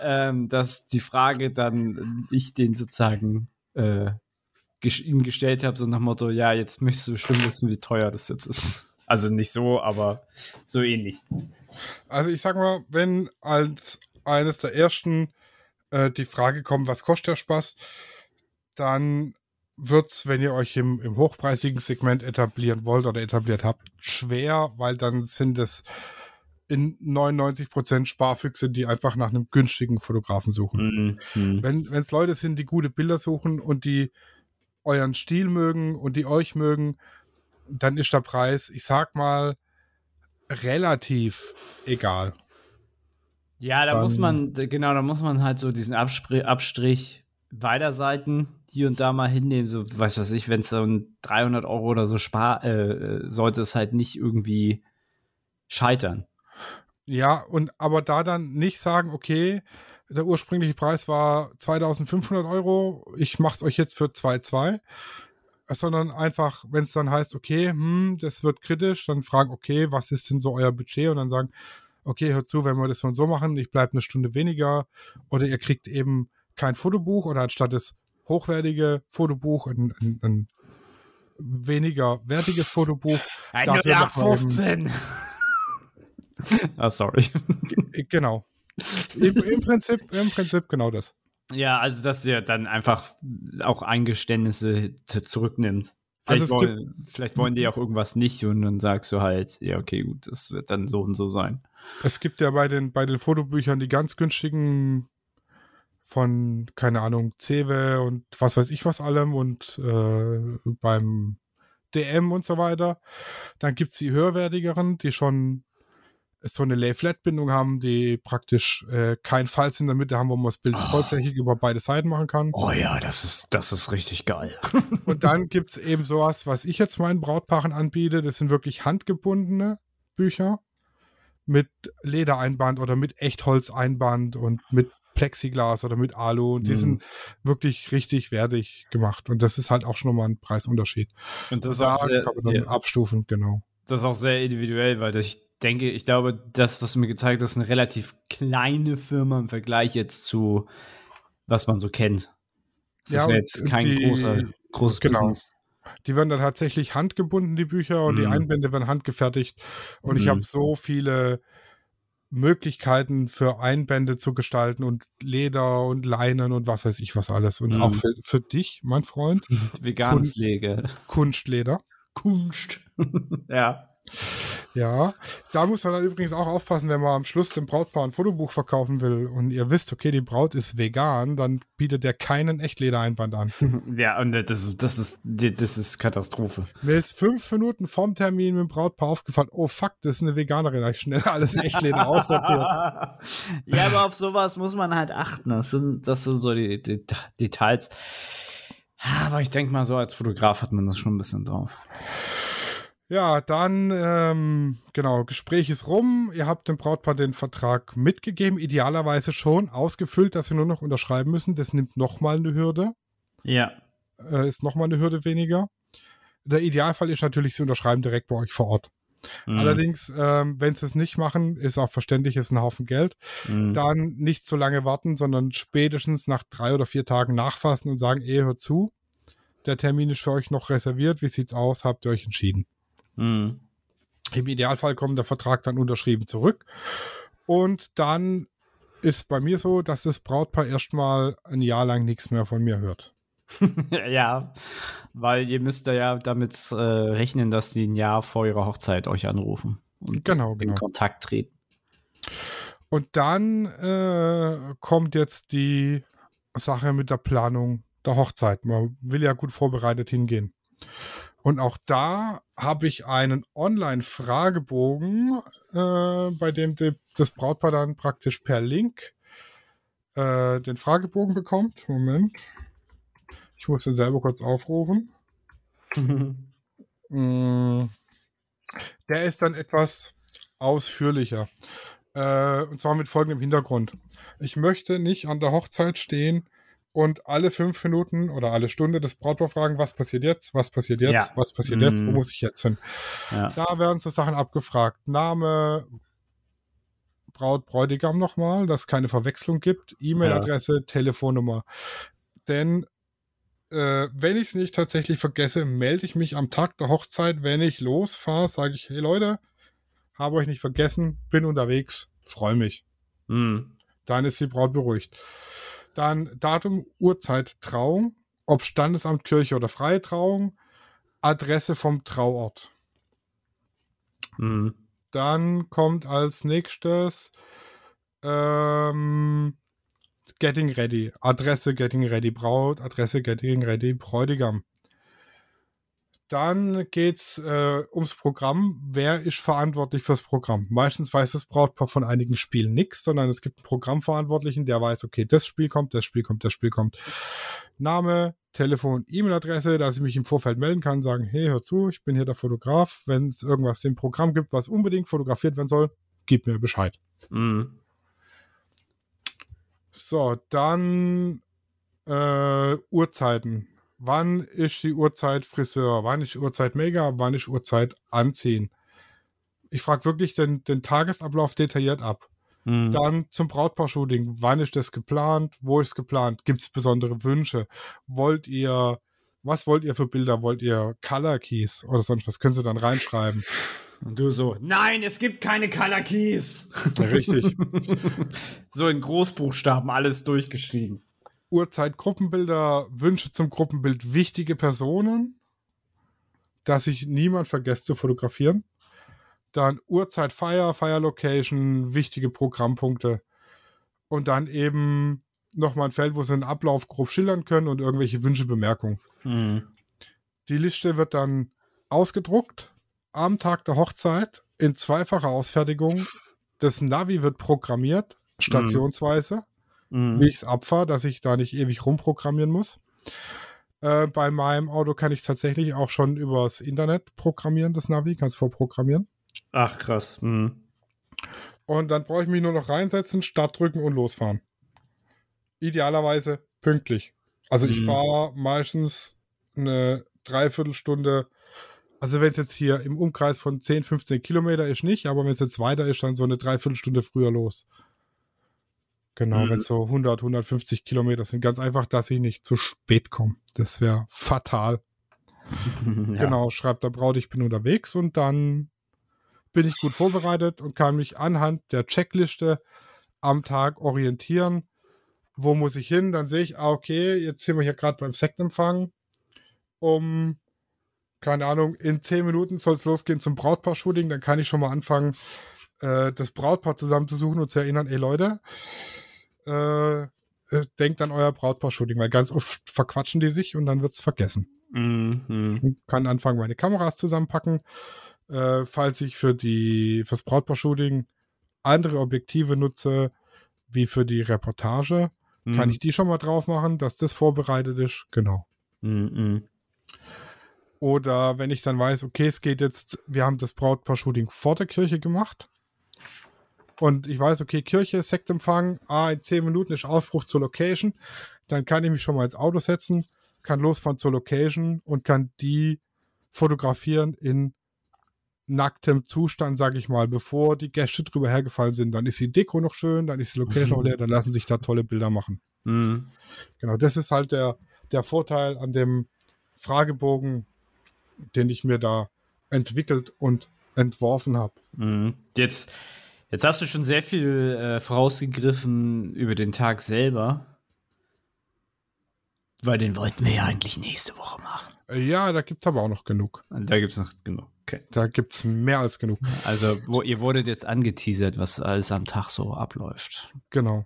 ähm, dass die Frage dann ich den sozusagen äh, ihm gestellt habe, so nach Motto, ja, jetzt möchtest du bestimmt wissen, wie teuer das jetzt ist. Also nicht so, aber so ähnlich. Also ich sag mal, wenn als eines der ersten äh, die Frage kommt, was kostet der Spaß, dann wird es, wenn ihr euch im, im hochpreisigen Segment etablieren wollt oder etabliert habt, schwer, weil dann sind es in 99% Sparfüchse, die einfach nach einem günstigen Fotografen suchen. Mhm. Wenn es Leute sind, die gute Bilder suchen und die euren Stil mögen und die euch mögen, dann ist der Preis, ich sag mal, relativ egal. Ja, da dann, muss man, genau, da muss man halt so diesen Abstrich, Abstrich beider Seiten hier und da mal hinnehmen, so, weiß was ich, wenn es dann 300 Euro oder so spart, äh, sollte es halt nicht irgendwie scheitern. Ja, und aber da dann nicht sagen, okay, der ursprüngliche Preis war 2500 Euro, ich mach's euch jetzt für 2,2, sondern einfach, wenn es dann heißt, okay, hm, das wird kritisch, dann fragen, okay, was ist denn so euer Budget? Und dann sagen, okay, hört zu, wenn wir das so und so machen, ich bleibe eine Stunde weniger oder ihr kriegt eben kein Fotobuch oder anstatt das hochwertige Fotobuch ein, ein, ein weniger wertiges Fotobuch. Ein 15. ah, sorry. Genau. Im, Im, Prinzip, Im Prinzip genau das. Ja, also dass ihr dann einfach auch Eingeständnisse zurücknimmt. Vielleicht, also wollen, vielleicht wollen die auch irgendwas nicht und dann sagst du halt, ja, okay, gut, das wird dann so und so sein. Es gibt ja bei den, bei den Fotobüchern die ganz günstigen von, keine Ahnung, Cewe und was weiß ich was allem und äh, beim DM und so weiter. Dann gibt es die höherwertigeren, die schon so eine Lay-Flat-Bindung haben, die praktisch äh, kein Falz in der Mitte haben, wo man das Bild oh. vollflächig über beide Seiten machen kann. Oh ja, das ist, das ist richtig geil. und dann gibt es eben sowas, was ich jetzt meinen Brautpaaren anbiete. Das sind wirklich handgebundene Bücher mit Ledereinband oder mit Echtholzeinband und mit Plexiglas oder mit Alu. Und die mhm. sind wirklich richtig wertig gemacht. Und das ist halt auch schon nochmal ein Preisunterschied. Und das da ist auch sehr, kann man dann ja. abstufen, genau. Das ist auch sehr individuell, weil ich denke, ich glaube, das, was du mir gezeigt hast, ist eine relativ kleine Firma im Vergleich jetzt zu, was man so kennt. Das ja, ist jetzt kein die, großer, großes genau. Business. Die werden dann tatsächlich handgebunden, die Bücher, und mhm. die Einbände werden handgefertigt. Und mhm. ich habe so viele Möglichkeiten für Einbände zu gestalten und Leder und Leinen und was weiß ich was alles. Und mhm. auch für, für dich, mein Freund. Veganes Lege. Kunstleder. Kunst. ja. Ja, da muss man dann übrigens auch aufpassen, wenn man am Schluss dem Brautpaar ein Fotobuch verkaufen will und ihr wisst, okay, die Braut ist vegan, dann bietet der keinen Echtledereinband an. Ja, und das, das, ist, das ist Katastrophe. Mir ist fünf Minuten vorm Termin mit dem Brautpaar aufgefallen, oh fuck, das ist eine Veganerin, da ich schnell alles in Echtleder aussortiert. ja, aber auf sowas muss man halt achten. Das sind, das sind so die, die Details. Aber ich denke mal, so als Fotograf hat man das schon ein bisschen drauf. Ja, dann, ähm, genau, Gespräch ist rum. Ihr habt dem Brautpaar den Vertrag mitgegeben, idealerweise schon ausgefüllt, dass sie nur noch unterschreiben müssen. Das nimmt nochmal eine Hürde. Ja. Äh, ist nochmal eine Hürde weniger. Der Idealfall ist natürlich, sie unterschreiben direkt bei euch vor Ort. Mhm. Allerdings, ähm, wenn sie es nicht machen, ist auch verständlich, ist ein Haufen Geld. Mhm. Dann nicht so lange warten, sondern spätestens nach drei oder vier Tagen nachfassen und sagen, eh, hör zu, der Termin ist für euch noch reserviert, wie sieht's aus, habt ihr euch entschieden. Mhm. Im Idealfall kommt der Vertrag dann unterschrieben zurück und dann ist bei mir so, dass das Brautpaar erstmal ein Jahr lang nichts mehr von mir hört. ja, weil ihr müsst ja damit äh, rechnen, dass die ein Jahr vor ihrer Hochzeit euch anrufen und genau, in genau. Kontakt treten. Und dann äh, kommt jetzt die Sache mit der Planung der Hochzeit. Man will ja gut vorbereitet hingehen. Und auch da habe ich einen Online-Fragebogen, äh, bei dem die, das Brautpaar dann praktisch per Link äh, den Fragebogen bekommt. Moment. Ich muss den selber kurz aufrufen. mm, der ist dann etwas ausführlicher. Äh, und zwar mit folgendem Hintergrund. Ich möchte nicht an der Hochzeit stehen und alle fünf Minuten oder alle Stunde das Brautpaar fragen, was passiert jetzt, was passiert jetzt, ja. was passiert jetzt, wo mhm. muss ich jetzt hin? Ja. Da werden so Sachen abgefragt. Name, Braut, Bräutigam nochmal, dass es keine Verwechslung gibt, E-Mail-Adresse, ja. Telefonnummer. Denn äh, wenn ich es nicht tatsächlich vergesse, melde ich mich am Tag der Hochzeit, wenn ich losfahre, sage ich, hey Leute, habe euch nicht vergessen, bin unterwegs, freue mich. Mhm. Dann ist die Braut beruhigt. Dann Datum, Uhrzeit, Trauung, ob Standesamt, Kirche oder freie Trauung, Adresse vom Trauort. Mhm. Dann kommt als nächstes ähm, Getting Ready. Adresse Getting Ready Braut, Adresse Getting Ready Bräutigam. Dann geht's äh, ums Programm. Wer ist verantwortlich fürs Programm? Meistens weiß das Brautpaar von einigen Spielen nichts, sondern es gibt einen Programmverantwortlichen, der weiß, okay, das Spiel kommt, das Spiel kommt, das Spiel kommt. Name, Telefon, E-Mail-Adresse, dass ich mich im Vorfeld melden kann, sagen, hey, hör zu, ich bin hier der Fotograf. Wenn es irgendwas im Programm gibt, was unbedingt fotografiert werden soll, gib mir Bescheid. Mhm. So, dann äh, Uhrzeiten wann ist die Uhrzeit Friseur, wann ist die Uhrzeit Mega, wann ist die Uhrzeit Anziehen. Ich frage wirklich den, den Tagesablauf detailliert ab. Mhm. Dann zum Brautpaar-Shooting. Wann ist das geplant? Wo ist es geplant? Gibt es besondere Wünsche? Wollt ihr, was wollt ihr für Bilder? Wollt ihr Color Keys oder sonst was? Können Sie dann reinschreiben. Und du so, nein, es gibt keine Color Keys. Ja, richtig. so in Großbuchstaben alles durchgeschrieben. Uhrzeit Gruppenbilder, Wünsche zum Gruppenbild, wichtige Personen, dass sich niemand vergesst zu fotografieren. Dann Uhrzeit Feier, Fire Location, wichtige Programmpunkte. Und dann eben nochmal ein Feld, wo sie einen Ablauf grob schildern können und irgendwelche Wünsche, Bemerkungen. Mhm. Die Liste wird dann ausgedruckt am Tag der Hochzeit in zweifacher Ausfertigung. Das Navi wird programmiert, stationsweise. Mhm mhm. wie ich es abfahre, dass ich da nicht ewig rumprogrammieren muss. Äh, bei meinem Auto kann ich es tatsächlich auch schon übers Internet programmieren, das Navi, kann es vorprogrammieren. Ach, krass. Mhm. Und dann brauche ich mich nur noch reinsetzen, Start drücken und losfahren. Idealerweise pünktlich. Also mhm. ich fahre meistens eine Dreiviertelstunde. Also wenn es jetzt hier im Umkreis von 10, 15 Kilometer ist nicht, aber wenn es jetzt weiter ist, dann so eine Dreiviertelstunde früher los. Genau, mhm. wenn es so 100, 150 Kilometer sind. Ganz einfach, dass ich nicht zu spät komme. Das wäre fatal. ja. Genau, schreibt der Braut, ich bin unterwegs und dann bin ich gut vorbereitet und kann mich anhand der Checkliste am Tag orientieren. Wo muss ich hin? Dann sehe ich, ah, okay, jetzt sind wir hier gerade beim Sektempfang. Um, keine Ahnung, in 10 Minuten soll es losgehen zum Brautpaar-Shooting. Dann kann ich schon mal anfangen, äh, das Brautpaar zusammenzusuchen und zu erinnern, ey Leute, äh, äh, denkt an euer Brautpaar-Shooting, weil ganz oft verquatschen die sich und dann wird es vergessen. Mhm. Kann anfangen, meine Kameras zusammenpacken. Äh, falls ich für die fürs Brautpaar-Shooting andere Objektive nutze, wie für die Reportage, mhm. kann ich die schon mal drauf machen, dass das vorbereitet ist. Genau. Mhm. Oder wenn ich dann weiß, okay, es geht jetzt, wir haben das Brautpaar-Shooting vor der Kirche gemacht und ich weiß, okay, Kirche, Sektempfang, ah, in 10 Minuten ist Aufbruch zur Location, dann kann ich mich schon mal ins Auto setzen, kann losfahren zur Location und kann die fotografieren in nacktem Zustand, sage ich mal, bevor die Gäste drüber hergefallen sind. Dann ist die Deko noch schön, dann ist die Location noch leer, dann lassen sich da tolle Bilder machen. Mhm. Genau, das ist halt der, der Vorteil an dem Fragebogen, den ich mir da entwickelt und entworfen habe. Mhm. Jetzt, jetzt hast du schon sehr viel äh, vorausgegriffen über den Tag selber. Weil den wollten wir ja eigentlich nächste Woche machen. Ja, da gibt es aber auch noch genug. Da gibt es noch genug. Okay. Da gibt es mehr als genug. Also, wo, ihr wurdet jetzt angeteasert, was alles am Tag so abläuft. Genau.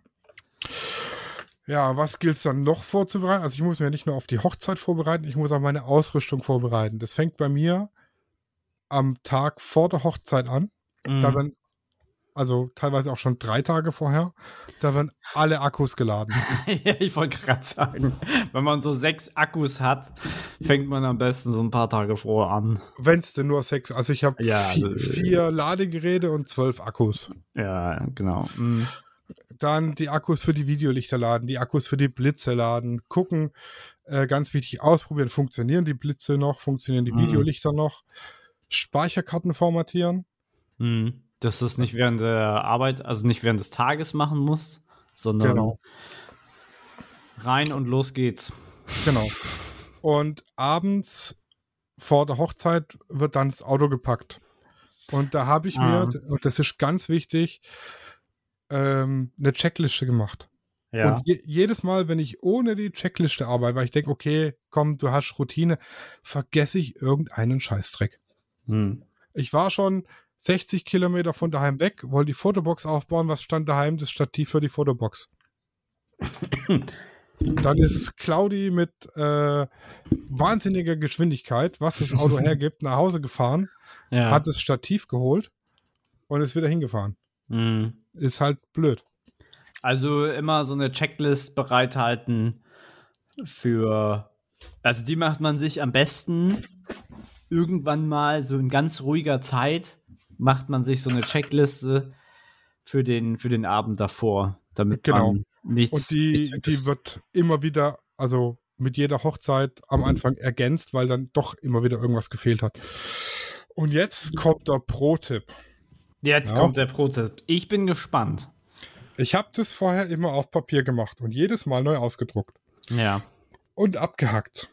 Ja, was gilt es dann noch vorzubereiten? Also ich muss mir nicht nur auf die Hochzeit vorbereiten, ich muss auch meine Ausrüstung vorbereiten. Das fängt bei mir am Tag vor der Hochzeit an. Mhm. Da werden also teilweise auch schon drei Tage vorher, da werden alle Akkus geladen. ja, ich wollte gerade sagen, wenn man so sechs Akkus hat, fängt man am besten so ein paar Tage vorher an. Wenn es denn nur sechs, also ich habe ja, vier, also, vier, Ladegeräte und zwölf Akkus. Ja, genau. Mhm. Dann die Akkus für die Videolichter laden, die Akkus für die Blitze laden, gucken, äh, ganz wichtig, ausprobieren, funktionieren die Blitze noch, funktionieren die mhm. Videolichter noch, Speicherkarten formatieren. Mhm dass du es nicht während der Arbeit, also nicht während des Tages machen musst, sondern genau. rein und los geht's. Genau. Und abends vor der Hochzeit wird dann das Auto gepackt. Und da habe ich ah. mir, und das ist ganz wichtig, ähm, eine Checkliste gemacht. Ja. Und je, jedes Mal, wenn ich ohne die Checkliste arbeite, weil ich denke, okay, komm, du hast Routine, vergesse ich irgendeinen Scheißdreck. Hm. Ich war schon 60 Kilometer von daheim weg, wollte die Fotobox aufbauen. Was stand daheim? Das Stativ für die Fotobox. Dann ist Claudi mit äh, wahnsinniger Geschwindigkeit, was das Auto hergibt, nach Hause gefahren, ja. hat das Stativ geholt und ist wieder hingefahren. Mhm. Ist halt blöd. Also immer so eine Checklist bereithalten für. Also die macht man sich am besten irgendwann mal so in ganz ruhiger Zeit macht man sich so eine Checkliste für den, für den Abend davor, damit genau. man nichts. Und die, nichts die wird immer wieder, also mit jeder Hochzeit am Anfang ergänzt, weil dann doch immer wieder irgendwas gefehlt hat. Und jetzt kommt der Pro-Tipp. Jetzt ja. kommt der Pro-Tipp. Ich bin gespannt. Ich habe das vorher immer auf Papier gemacht und jedes Mal neu ausgedruckt. Ja. Und abgehackt.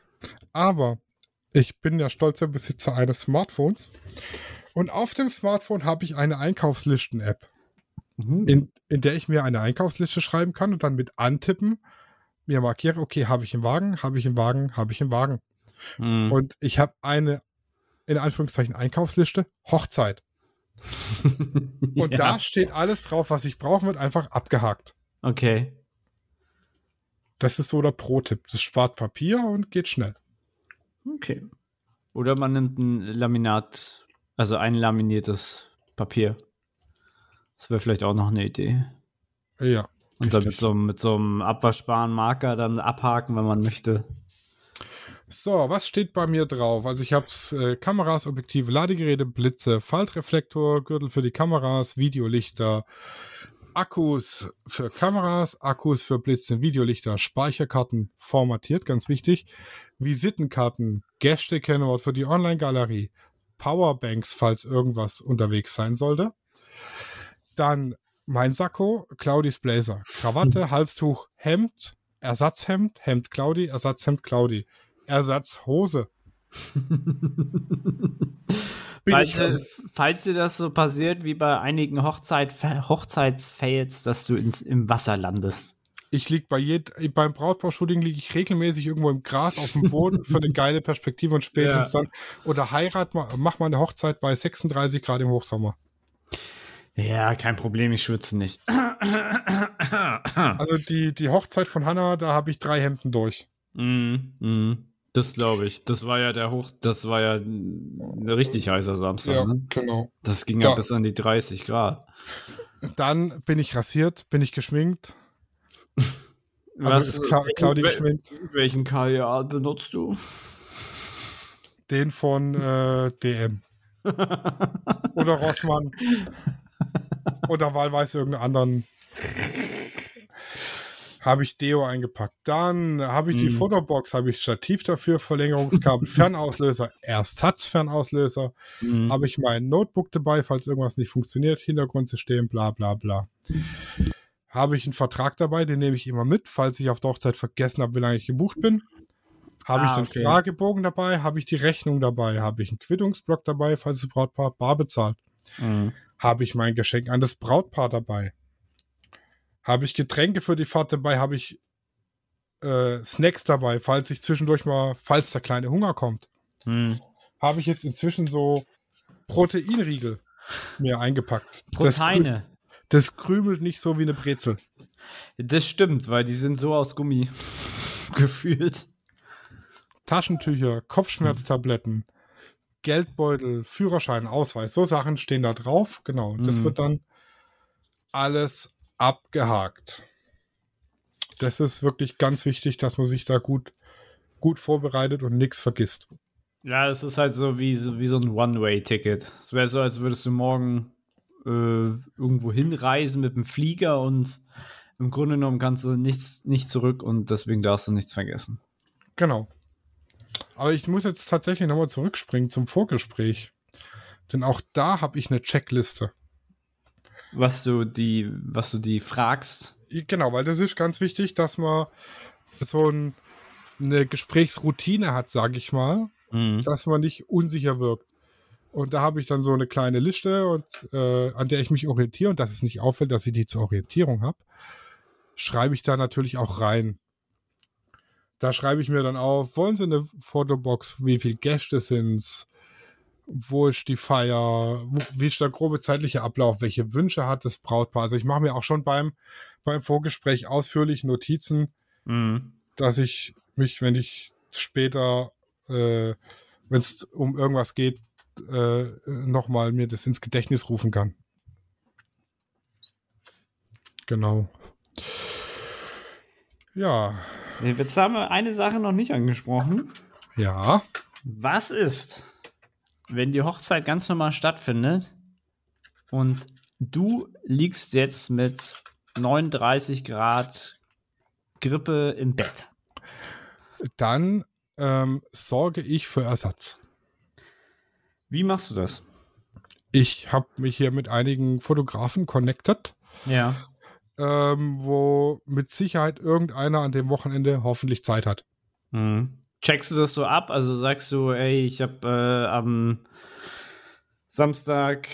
Aber ich bin der stolze Besitzer eines Smartphones und auf dem Smartphone habe ich eine Einkaufslisten-App, mhm. in, in der ich mir eine Einkaufsliste schreiben kann und dann mit antippen mir markiere, okay, habe ich im Wagen, habe ich im Wagen, habe ich im Wagen. Mhm. Und ich habe eine, in Anführungszeichen, Einkaufsliste, Hochzeit. und ja. da steht alles drauf, was ich brauche, wird einfach abgehakt. Okay. Das ist so der Pro-Tipp. Das spart Papier und geht schnell. Okay. Oder man nimmt ein Laminat also ein laminiertes Papier. Das wäre vielleicht auch noch eine Idee. Ja. Und dann mit so, mit so einem abwaschbaren Marker dann abhaken, wenn man möchte. So, was steht bei mir drauf? Also ich habe äh, Kameras, Objektive, Ladegeräte, Blitze, Faltreflektor, Gürtel für die Kameras, Videolichter, Akkus für Kameras, Akkus für Blitze, Videolichter, Speicherkarten formatiert, ganz wichtig, Visitenkarten, Gäste-Kennwort für die Online-Galerie, Powerbanks, falls irgendwas unterwegs sein sollte. Dann mein Sakko, Claudis Blazer, Krawatte. Halstuch, Hemd, Ersatzhemd, Hemd Claudi, Ersatzhemd Claudi, Ersatzhose. falls, also, falls dir das so passiert wie bei einigen Hochzeit, Hochzeitsfails, dass du ins, im Wasser landest. Ich liege bei jed beim Brautpaar-Shooting liege ich regelmäßig irgendwo im Gras auf dem Boden für eine geile Perspektive und spätestens ja. dann oder heirat mach mal eine Hochzeit bei 36 Grad im Hochsommer. Ja, kein Problem, ich schwitze nicht. Also die, die Hochzeit von Hannah, da habe ich drei Hemden durch. Mm, mm, das glaube ich. Das war ja der Hoch, das war ja ein richtig heißer Samstag. Ja, ne? genau. Das ging ja bis an die 30 Grad. Dann bin ich rasiert, bin ich geschminkt, also ist Cla Claudi geschminkt. Welchen KIA benutzt du? Den von äh, DM. Oder Rossmann. Oder wahlweise irgendeinen anderen. Habe ich Deo eingepackt. Dann habe ich die. Fotobox, habe ich Stativ dafür, Verlängerungskabel, Fernauslöser, Ersatzfernauslöser. Mm. Habe ich mein Notebook dabei, falls irgendwas nicht funktioniert, Hintergrundsystem, bla bla bla habe ich einen Vertrag dabei, den nehme ich immer mit, falls ich auf der Hochzeit vergessen habe, wie lange ich gebucht bin. Habe ah, ich den okay. Fragebogen dabei? Habe ich die Rechnung dabei? Habe ich einen Quittungsblock dabei, falls das Brautpaar bar bezahlt? Mhm. Habe ich mein Geschenk an das Brautpaar dabei? Habe ich Getränke für die Fahrt dabei? Habe ich äh, Snacks dabei, falls ich zwischendurch mal, falls der kleine Hunger kommt? Mhm. Habe ich jetzt inzwischen so Proteinriegel mir eingepackt. Proteine. Das, krümelt nicht so wie eine Brezel. Das stimmt, weil die sind so aus Gummi gefühlt. Taschentücher, Kopfschmerztabletten, Geldbeutel, Führerschein, Ausweis, so Sachen stehen da drauf. Genau. Das mhm. wird dann alles abgehakt. Das ist wirklich ganz wichtig, dass man sich da gut, gut vorbereitet und nichts vergisst. Ja, es ist halt so wie, wie so ein One-Way-Ticket. Es wäre so, als würdest du morgen äh, irgendwo hinreisen mit dem Flieger und im Grunde genommen kannst du nichts, nicht zurück und deswegen darfst du nichts vergessen. Genau. Aber ich muss jetzt tatsächlich nochmal zurückspringen zum Vorgespräch. Denn auch da habe ich eine Checkliste. Was du die, was du die fragst. Genau, weil das ist ganz wichtig, dass man so ein, eine Gesprächsroutine hat, sage ich mal, mhm. dass man nicht unsicher wirkt. Und da habe ich dann so eine kleine Liste, und, äh, an der ich mich orientiere und dass es nicht auffällt, dass ich die zur Orientierung habe, schreibe ich da natürlich auch rein. Da schreibe ich mir dann auf, wollen Sie eine Fotobox, wie viele Gäste sind es, wo ist die Feier, wie ist der grobe zeitliche Ablauf, welche Wünsche hat das Brautpaar. Also ich mache mir auch schon beim, beim Vorgespräch ausführlich Notizen, mhm. dass ich mich, wenn ich später, äh, wenn es um irgendwas geht, äh, nochmal mir das ins Gedächtnis rufen kann. Genau. Ja, Jetzt haben wir eine Sache noch nicht angesprochen. Ja. Was ist, wenn die Hochzeit ganz normal stattfindet und du liegst jetzt mit 39 Grad Grippe im Bett? Dann ähm, sorge ich für Ersatz. Wie machst du das? Ich habe mich hier mit einigen Fotografen connected. Ja ähm, wo mit Sicherheit irgendeiner an dem Wochenende hoffentlich Zeit hat. Mhm. Checkst du das so ab? Also sagst du, ey, ich habe äh, am Samstag,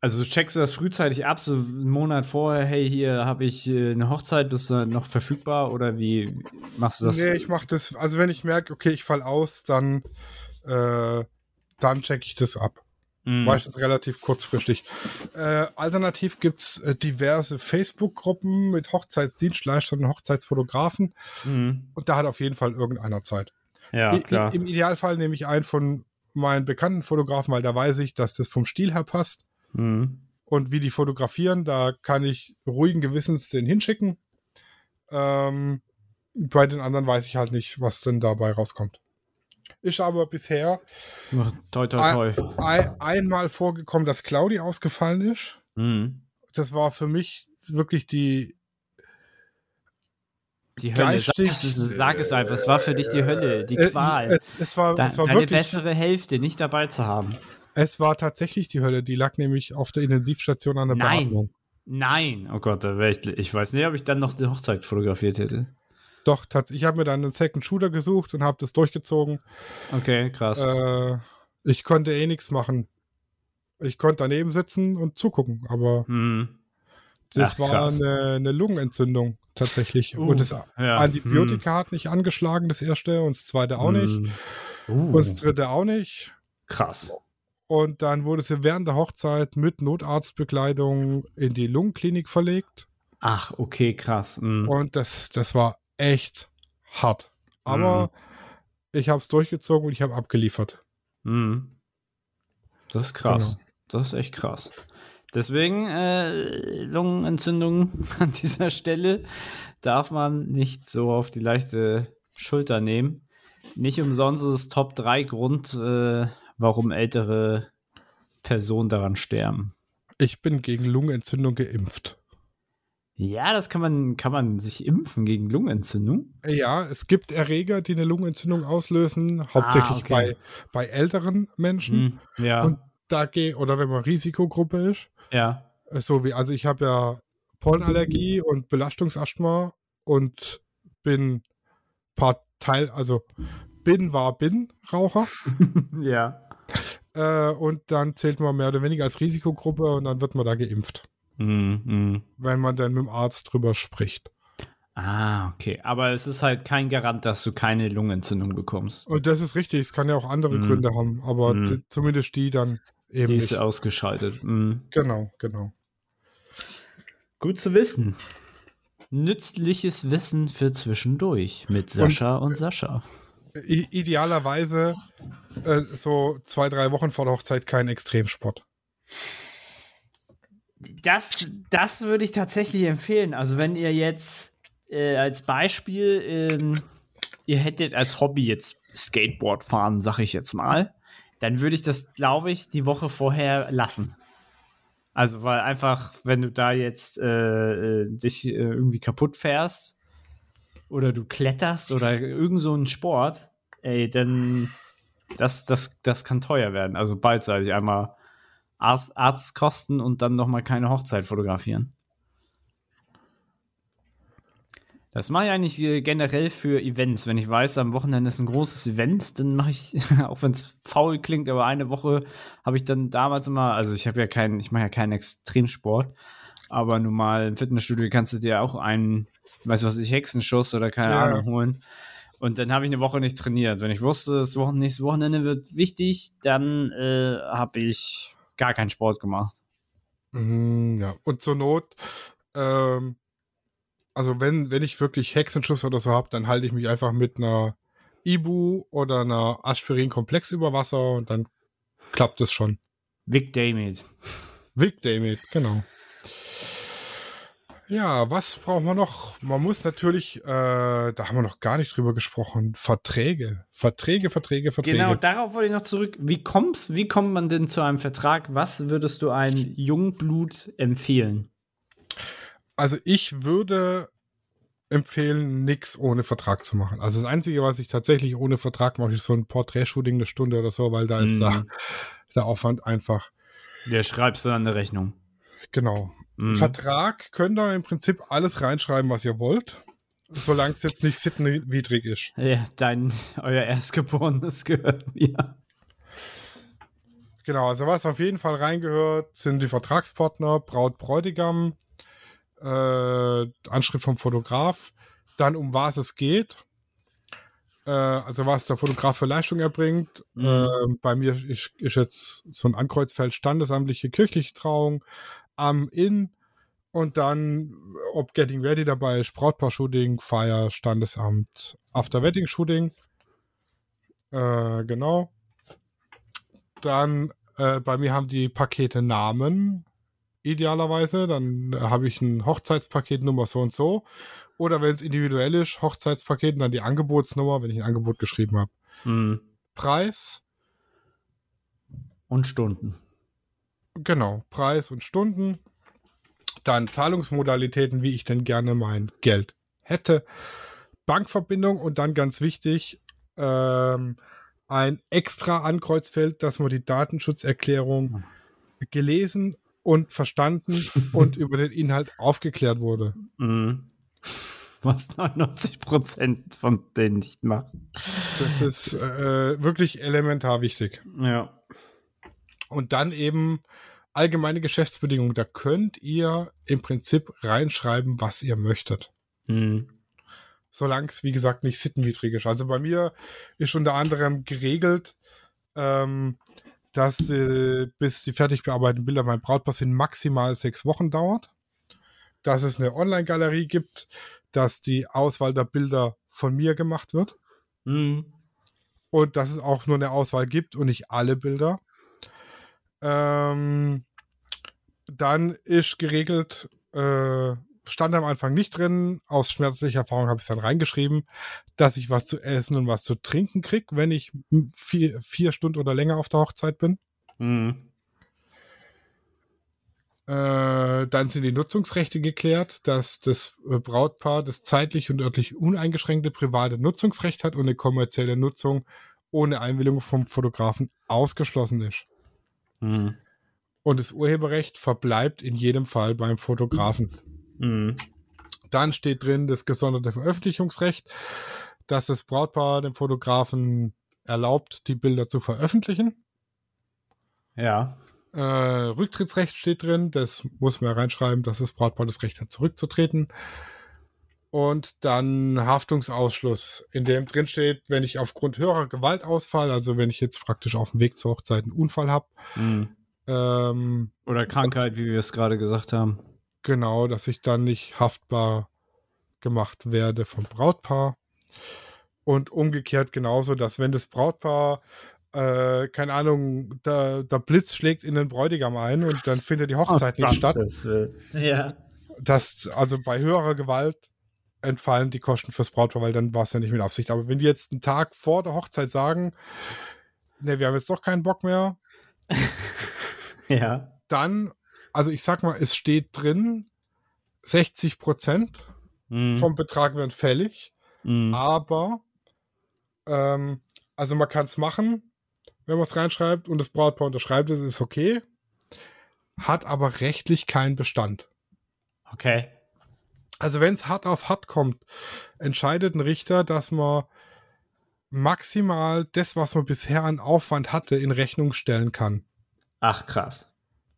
also checkst du das frühzeitig ab, so einen Monat vorher, hey, hier habe ich äh, eine Hochzeit, bist du noch verfügbar oder wie machst du das? Nee, ich mach das, also wenn ich merke, okay, ich fall aus, dann, äh, dann check ich das ab. Mhm. Meistens relativ kurzfristig. Äh, alternativ gibt es äh, diverse Facebook-Gruppen mit Hochzeitsdienstleistern und Hochzeitsfotografen. Mhm. Und da hat auf jeden Fall irgendeiner Zeit. Ja, I klar. Im Idealfall nehme ich einen von meinen bekannten Fotografen, weil da weiß ich, dass das vom Stil her passt. Mhm. Und wie die fotografieren, da kann ich ruhigen Gewissens den hinschicken. Ähm, bei den anderen weiß ich halt nicht, was denn dabei rauskommt. Ist aber bisher toi, toi, toi. Ein, einmal vorgekommen, dass Claudi ausgefallen ist. Mhm. Das war für mich wirklich die die Hölle. Geistig, sag, es, sag es einfach, es war für dich die Hölle, die äh, Qual. Äh, es war, da, es war deine wirklich, bessere Hälfte nicht dabei zu haben. Es war tatsächlich die Hölle, die lag nämlich auf der Intensivstation an der Nein. Beatmung. Nein, oh Gott, da ich, ich weiß nicht, ob ich dann noch die Hochzeit fotografiert hätte. Doch, tatsächlich. Ich habe mir dann einen Second Shooter gesucht und habe das durchgezogen. Okay, krass. Äh, ich konnte eh nichts machen. Ich konnte daneben sitzen und zugucken, aber hm. das Ach, war eine, eine, Lungenentzündung tatsächlich. Uh, und das ja. Antibiotika hm. hat nicht angeschlagen, das erste, und das zweite auch hm. nicht. Uh. Und das dritte auch nicht. Krass. Und dann wurde sie während der Hochzeit mit Notarztbekleidung in die Lungenklinik verlegt. Ach, okay, krass. Mhm. Und das, das war echt hart. Aber mhm. ich habe es durchgezogen und ich habe abgeliefert. Mhm. Das ist krass. Genau. Das ist echt krass. Deswegen äh, Lungenentzündung an dieser Stelle darf man nicht so auf die leichte Schulter nehmen. Nicht umsonst ist es Top 3 Grund, äh, warum ältere Personen daran sterben. Ich bin gegen Lungenentzündung geimpft. Ja, das kann man, kann man sich impfen gegen Lungenentzündung. Ja, es gibt Erreger, die eine Lungenentzündung auslösen, hauptsächlich ah, okay. bei, bei älteren Menschen. Hm, ja. Und da geht, oder wenn man Risikogruppe ist. Ja. So wie, also ich habe ja Pollenallergie und Belastungsasthma und bin paar Teil, also bin war bin Raucher. ja. Äh, und dann zählt man mehr oder weniger als Risikogruppe und dann wird man da geimpft. Mm, mm. Wenn man dann mit dem Arzt drüber spricht. Ah, okay. Aber es ist halt kein Garant, dass du keine Lungenentzündung bekommst. Und das ist richtig. Es kann ja auch andere mm. Gründe haben, aber mm. zumindest die dann eben. Die ist nicht. ausgeschaltet. Mm. Genau, genau. Gut zu wissen. Nützliches Wissen für zwischendurch mit Sascha und, und Sascha. Idealerweise äh, so zwei, drei Wochen vor der Hochzeit kein Extremsport. Das, das würde ich tatsächlich empfehlen. Also wenn ihr jetzt äh, als Beispiel, ähm, ihr hättet als Hobby jetzt Skateboard fahren, sag ich jetzt mal, dann würde ich das, glaube ich, die Woche vorher lassen. Also, weil einfach, wenn du da jetzt äh, äh, dich äh, irgendwie kaputt fährst oder du kletterst oder irgend so ein Sport, ey, dann das, das, das kann teuer werden. Also beidseitig einmal Arzt, Arztkosten und dann nochmal keine Hochzeit fotografieren. Das mache ich eigentlich äh, generell für Events. Wenn ich weiß, am Wochenende ist ein großes Event, dann mache ich, auch wenn es faul klingt, aber eine Woche habe ich dann damals immer, also ich habe ja keinen, ich mache ja keinen Extremsport, aber normal im Fitnessstudio kannst du dir auch einen, weiß was ich, Hexenschuss oder keine ja. Ahnung holen. Und dann habe ich eine Woche nicht trainiert. Wenn ich wusste, das Wochen nächste Wochenende wird wichtig, dann äh, habe ich gar keinen Sport gemacht. Mhm, ja, und zur Not ähm, also wenn, wenn ich wirklich Hexenschuss oder so habe, dann halte ich mich einfach mit einer Ibu oder einer Aspirin-Komplex über Wasser und dann klappt es schon. Vic Damit. Vic Damit, genau. Ja, was brauchen wir noch? Man muss natürlich, äh, da haben wir noch gar nicht drüber gesprochen, Verträge. Verträge, Verträge, Verträge. Genau, darauf wollte ich noch zurück. Wie kommst, wie kommt man denn zu einem Vertrag? Was würdest du einem Jungblut empfehlen? Also ich würde empfehlen, nichts ohne Vertrag zu machen. Also das Einzige, was ich tatsächlich ohne Vertrag mache, ist so ein Porträt-Shooting eine Stunde oder so, weil da ist mm. da, der Aufwand einfach. Der schreibst du dann eine Rechnung. Genau. Mm. Vertrag könnt ihr im Prinzip alles reinschreiben, was ihr wollt, solange es jetzt nicht sittenwidrig ist. Ja, dein, euer Erstgeborenes gehört mir. Genau, also was auf jeden Fall reingehört, sind die Vertragspartner, Braut, Bräutigam, äh, Anschrift vom Fotograf, dann um was es geht, äh, also was der Fotograf für Leistung erbringt. Mhm. Äh, bei mir ist, ist, jetzt so ein Ankreuzfeld standesamtliche kirchliche Trauung am Inn und dann, ob Getting Ready dabei Brautpaar-Shooting, Feier, Standesamt, After-Wedding-Shooting. Äh, genau. Dann äh, bei mir haben die Pakete Namen idealerweise. Dann habe ich ein Hochzeitspaket Nummer so und so. Oder wenn es individuell ist, Hochzeitspaket und dann die Angebotsnummer, wenn ich ein Angebot geschrieben habe. Mhm. Preis. Und Stunden. Genau, Preis und Stunden. Dann Zahlungsmodalitäten, wie ich denn gerne mein Geld hätte. Bankverbindung und dann ganz wichtig, ähm, ein extra Ankreuzfeld, dass man die Datenschutzerklärung gelesen und verstanden und über den Inhalt aufgeklärt wurde. Mhm. Was 99 Prozent von denen nicht machen. Das ist äh, wirklich elementar wichtig. Ja. Und dann eben allgemeine Geschäftsbedingungen. Da könnt ihr im Prinzip reinschreiben, was ihr möchtet. Mhm. Solange es, wie gesagt, nicht sittenwidrig ist. Also bei mir ist unter anderem geregelt, ähm, dass äh, bis die fertig bearbeiteten Bilder beim Brautpaar sind maximal sechs Wochen dauert, dass es eine Online-Galerie gibt, dass die Auswahl der Bilder von mir gemacht wird mhm. und dass es auch nur eine Auswahl gibt und nicht alle Bilder. Ähm, dann ist geregelt, äh, stand am Anfang nicht drin. Aus schmerzlicher Erfahrung habe ich es dann reingeschrieben, dass ich was zu essen und was zu trinken kriege, wenn ich vier, vier Stunden oder länger auf der Hochzeit bin. Mhm. Äh, dann sind die Nutzungsrechte geklärt, dass das äh, Brautpaar das zeitlich und örtlich uneingeschränkte private Nutzungsrecht hat und eine kommerzielle Nutzung ohne Einwilligung vom Fotografen ausgeschlossen ist. Mhm. Und das Urheberrecht verbleibt in jedem Fall beim Fotografen. Mhm. Dann steht drin das gesonderte Veröffentlichungsrecht, dass das Brautpaar dem Fotografen erlaubt, die Bilder zu veröffentlichen. Ja. Äh, Rücktrittsrecht steht drin, das muss man reinschreiben, dass das Brautpaar das Recht hat, zurückzutreten. Und dann Haftungsausschluss, in dem drin steht, wenn ich aufgrund höherer Gewaltausfall, also wenn ich jetzt praktisch auf dem Weg zur Hochzeit einen Unfall habe. Mhm. Ähm, Oder Krankheit, wie wir es gerade gesagt haben. Genau, dass ich dann nicht haftbar gemacht werde vom Brautpaar. Und umgekehrt genauso, dass wenn das Brautpaar äh, keine Ahnung, der, der Blitz schlägt in den Bräutigam ein und dann findet die Hochzeit oh, nicht statt. Das, ja. Das, also bei höherer Gewalt entfallen die Kosten fürs Brautpaar, weil dann war es ja nicht mit Absicht. Aber wenn die jetzt einen Tag vor der Hochzeit sagen, ne, wir haben jetzt doch keinen Bock mehr, ja. dann, also ich sag mal, es steht drin, 60 Prozent mm. vom Betrag werden fällig, mm. aber ähm, also man kann es machen, wenn man es reinschreibt und das Brautpaar unterschreibt es, ist okay. Hat aber rechtlich keinen Bestand. Okay. Also wenn es hart auf hart kommt, entscheidet ein Richter, dass man maximal das, was man bisher an Aufwand hatte, in Rechnung stellen kann. Ach, krass.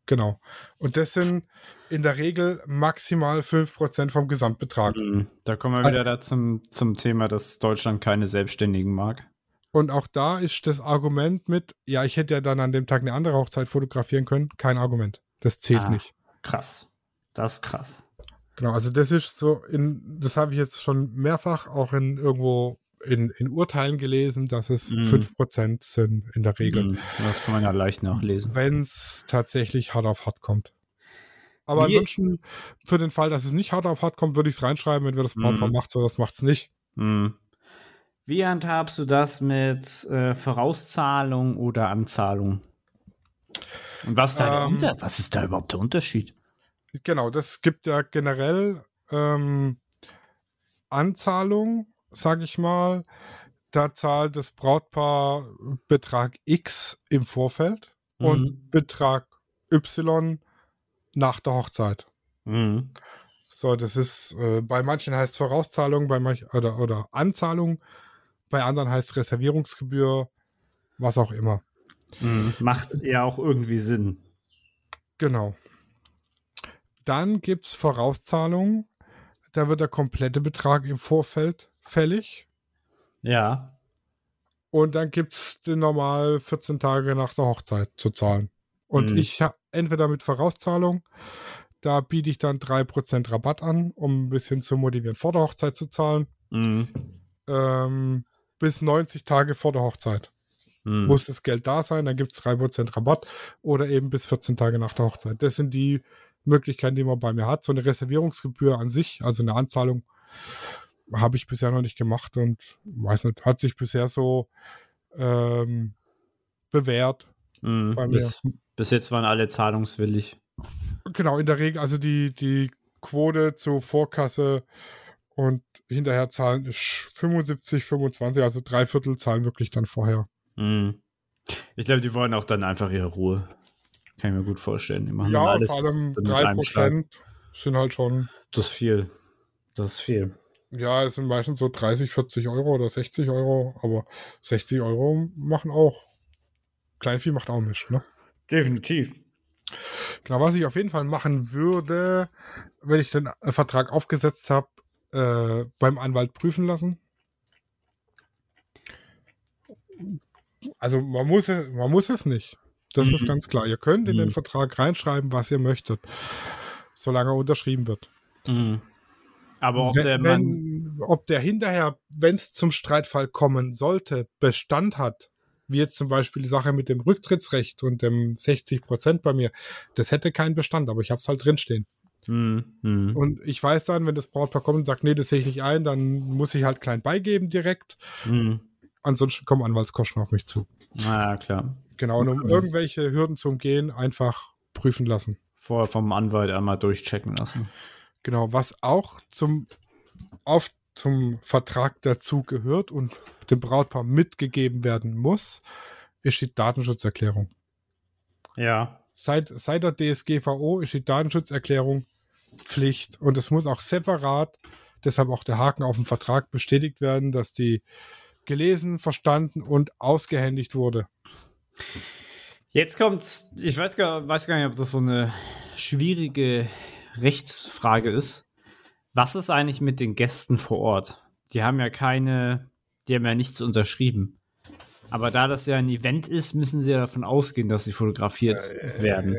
Genau. Und das sind in der Regel maximal 5% vom Gesamtbetrag. Mhm. Da kommen wir wieder also, da zum, zum Thema, dass Deutschland keine Selbstständigen mag. Und auch da ist das Argument mit, ja, ich hätte ja dann an dem Tag eine andere Hochzeit fotografieren können, kein Argument. Das zählt ah, nicht. Krass. Das ist krass. Genau, also das ist so, in, das habe ich jetzt schon mehrfach auch in irgendwo in, in Urteilen gelesen, dass es mm. 5% sind in der Regel. Mm, das kann man ja leicht nachlesen. Wenn es tatsächlich hart auf hart kommt. Aber Wie? ansonsten, für den Fall, dass es nicht hart auf hart kommt, würde ich es reinschreiben, entweder das Brautpaar mm. macht es oder das macht es nicht. Mm. Wie handhabst du das mit äh, Vorauszahlung oder Anzahlung? Und was da ähm, was ist da überhaupt der Unterschied? Genau, das gibt ja generell ähm, Anzahlung, sage ich mal. Da zahlt das Brautpaar Betrag X im Vorfeld mhm. und Betrag Y nach der Hochzeit. Mhm. So, das ist äh, bei manchen heißt es Vorauszahlung, bei manchen oder, oder Anzahlung, bei anderen heißt es Reservierungsgebühr, was auch immer. Mhm. Macht ja auch irgendwie Sinn. Genau. Dann gibt es Vorauszahlungen. Da wird der komplette Betrag im Vorfeld fällig. Ja. Und dann gibt es den normal 14 Tage nach der Hochzeit zu zahlen. Und mhm. ich habe entweder mit Vorauszahlung, da biete ich dann 3% Rabatt an, um ein bisschen zu motivieren, vor der Hochzeit zu zahlen. Mhm. Ähm, bis 90 Tage vor der Hochzeit. Mhm. Muss das Geld da sein, dann gibt es 3% Rabatt oder eben bis 14 Tage nach der Hochzeit. Das sind die Möglichkeiten, die man bei mir hat. So eine Reservierungsgebühr an sich, also eine Anzahlung, habe ich bisher noch nicht gemacht und weiß nicht, hat sich bisher so ähm, bewährt. Mhm, bis, bis, jetzt waren alle zahlungswillig. Genau, in der Regel, also die, die Quote zur Vorkasse und hinterher zahlen ist 75, 25, also drei Viertel zahlen wirklich dann vorher. Mhm. Ich glaube, die wollen auch dann einfach ihre Ruhe. Kann ich mir gut vorstellen. Die machen ja, alles vor allem 3% sind halt schon. Das ist viel. Das ist viel. Ja, es sind meistens so 30, 40 Euro oder 60 Euro, aber 60 Euro machen auch. Kleinvieh macht auch Misch, ne? Definitiv. Genau, was ich auf jeden Fall machen würde, wenn ich den Vertrag aufgesetzt habe, äh, beim Anwalt prüfen lassen. Also man muss, man muss es nicht. Das mhm. ist ganz klar. Ihr könnt in mhm. den Vertrag reinschreiben, was ihr möchtet, solange er unterschrieben wird. Mhm. Aber ob wenn, der Mann wenn, ob der hinterher, wenn es zum Streitfall kommen sollte, Bestand hat, wie jetzt zum Beispiel die Sache mit dem Rücktrittsrecht und dem 60 Prozent bei mir, das hätte keinen Bestand, aber ich habe es halt drinstehen. Mhm. Und ich weiß dann, wenn das Brautpaar kommt und sagt, nee, das sehe ich nicht ein, dann muss ich halt klein beigeben direkt. Mhm. Ansonsten kommen Anwaltskosten auf mich zu. Ah, klar. Genau, und um irgendwelche Hürden zu umgehen, einfach prüfen lassen. Vorher vom Anwalt einmal durchchecken lassen. Genau, was auch zum, oft zum Vertrag dazu gehört und dem Brautpaar mitgegeben werden muss, ist die Datenschutzerklärung. Ja. Seit, seit der DSGVO ist die Datenschutzerklärung Pflicht und es muss auch separat deshalb auch der Haken auf dem Vertrag bestätigt werden, dass die gelesen, verstanden und ausgehändigt wurde. Jetzt kommt's, ich weiß gar, weiß gar nicht, ob das so eine schwierige Rechtsfrage ist. Was ist eigentlich mit den Gästen vor Ort? Die haben ja keine, die haben ja nichts unterschrieben. Aber da das ja ein Event ist, müssen sie ja davon ausgehen, dass sie fotografiert äh, werden.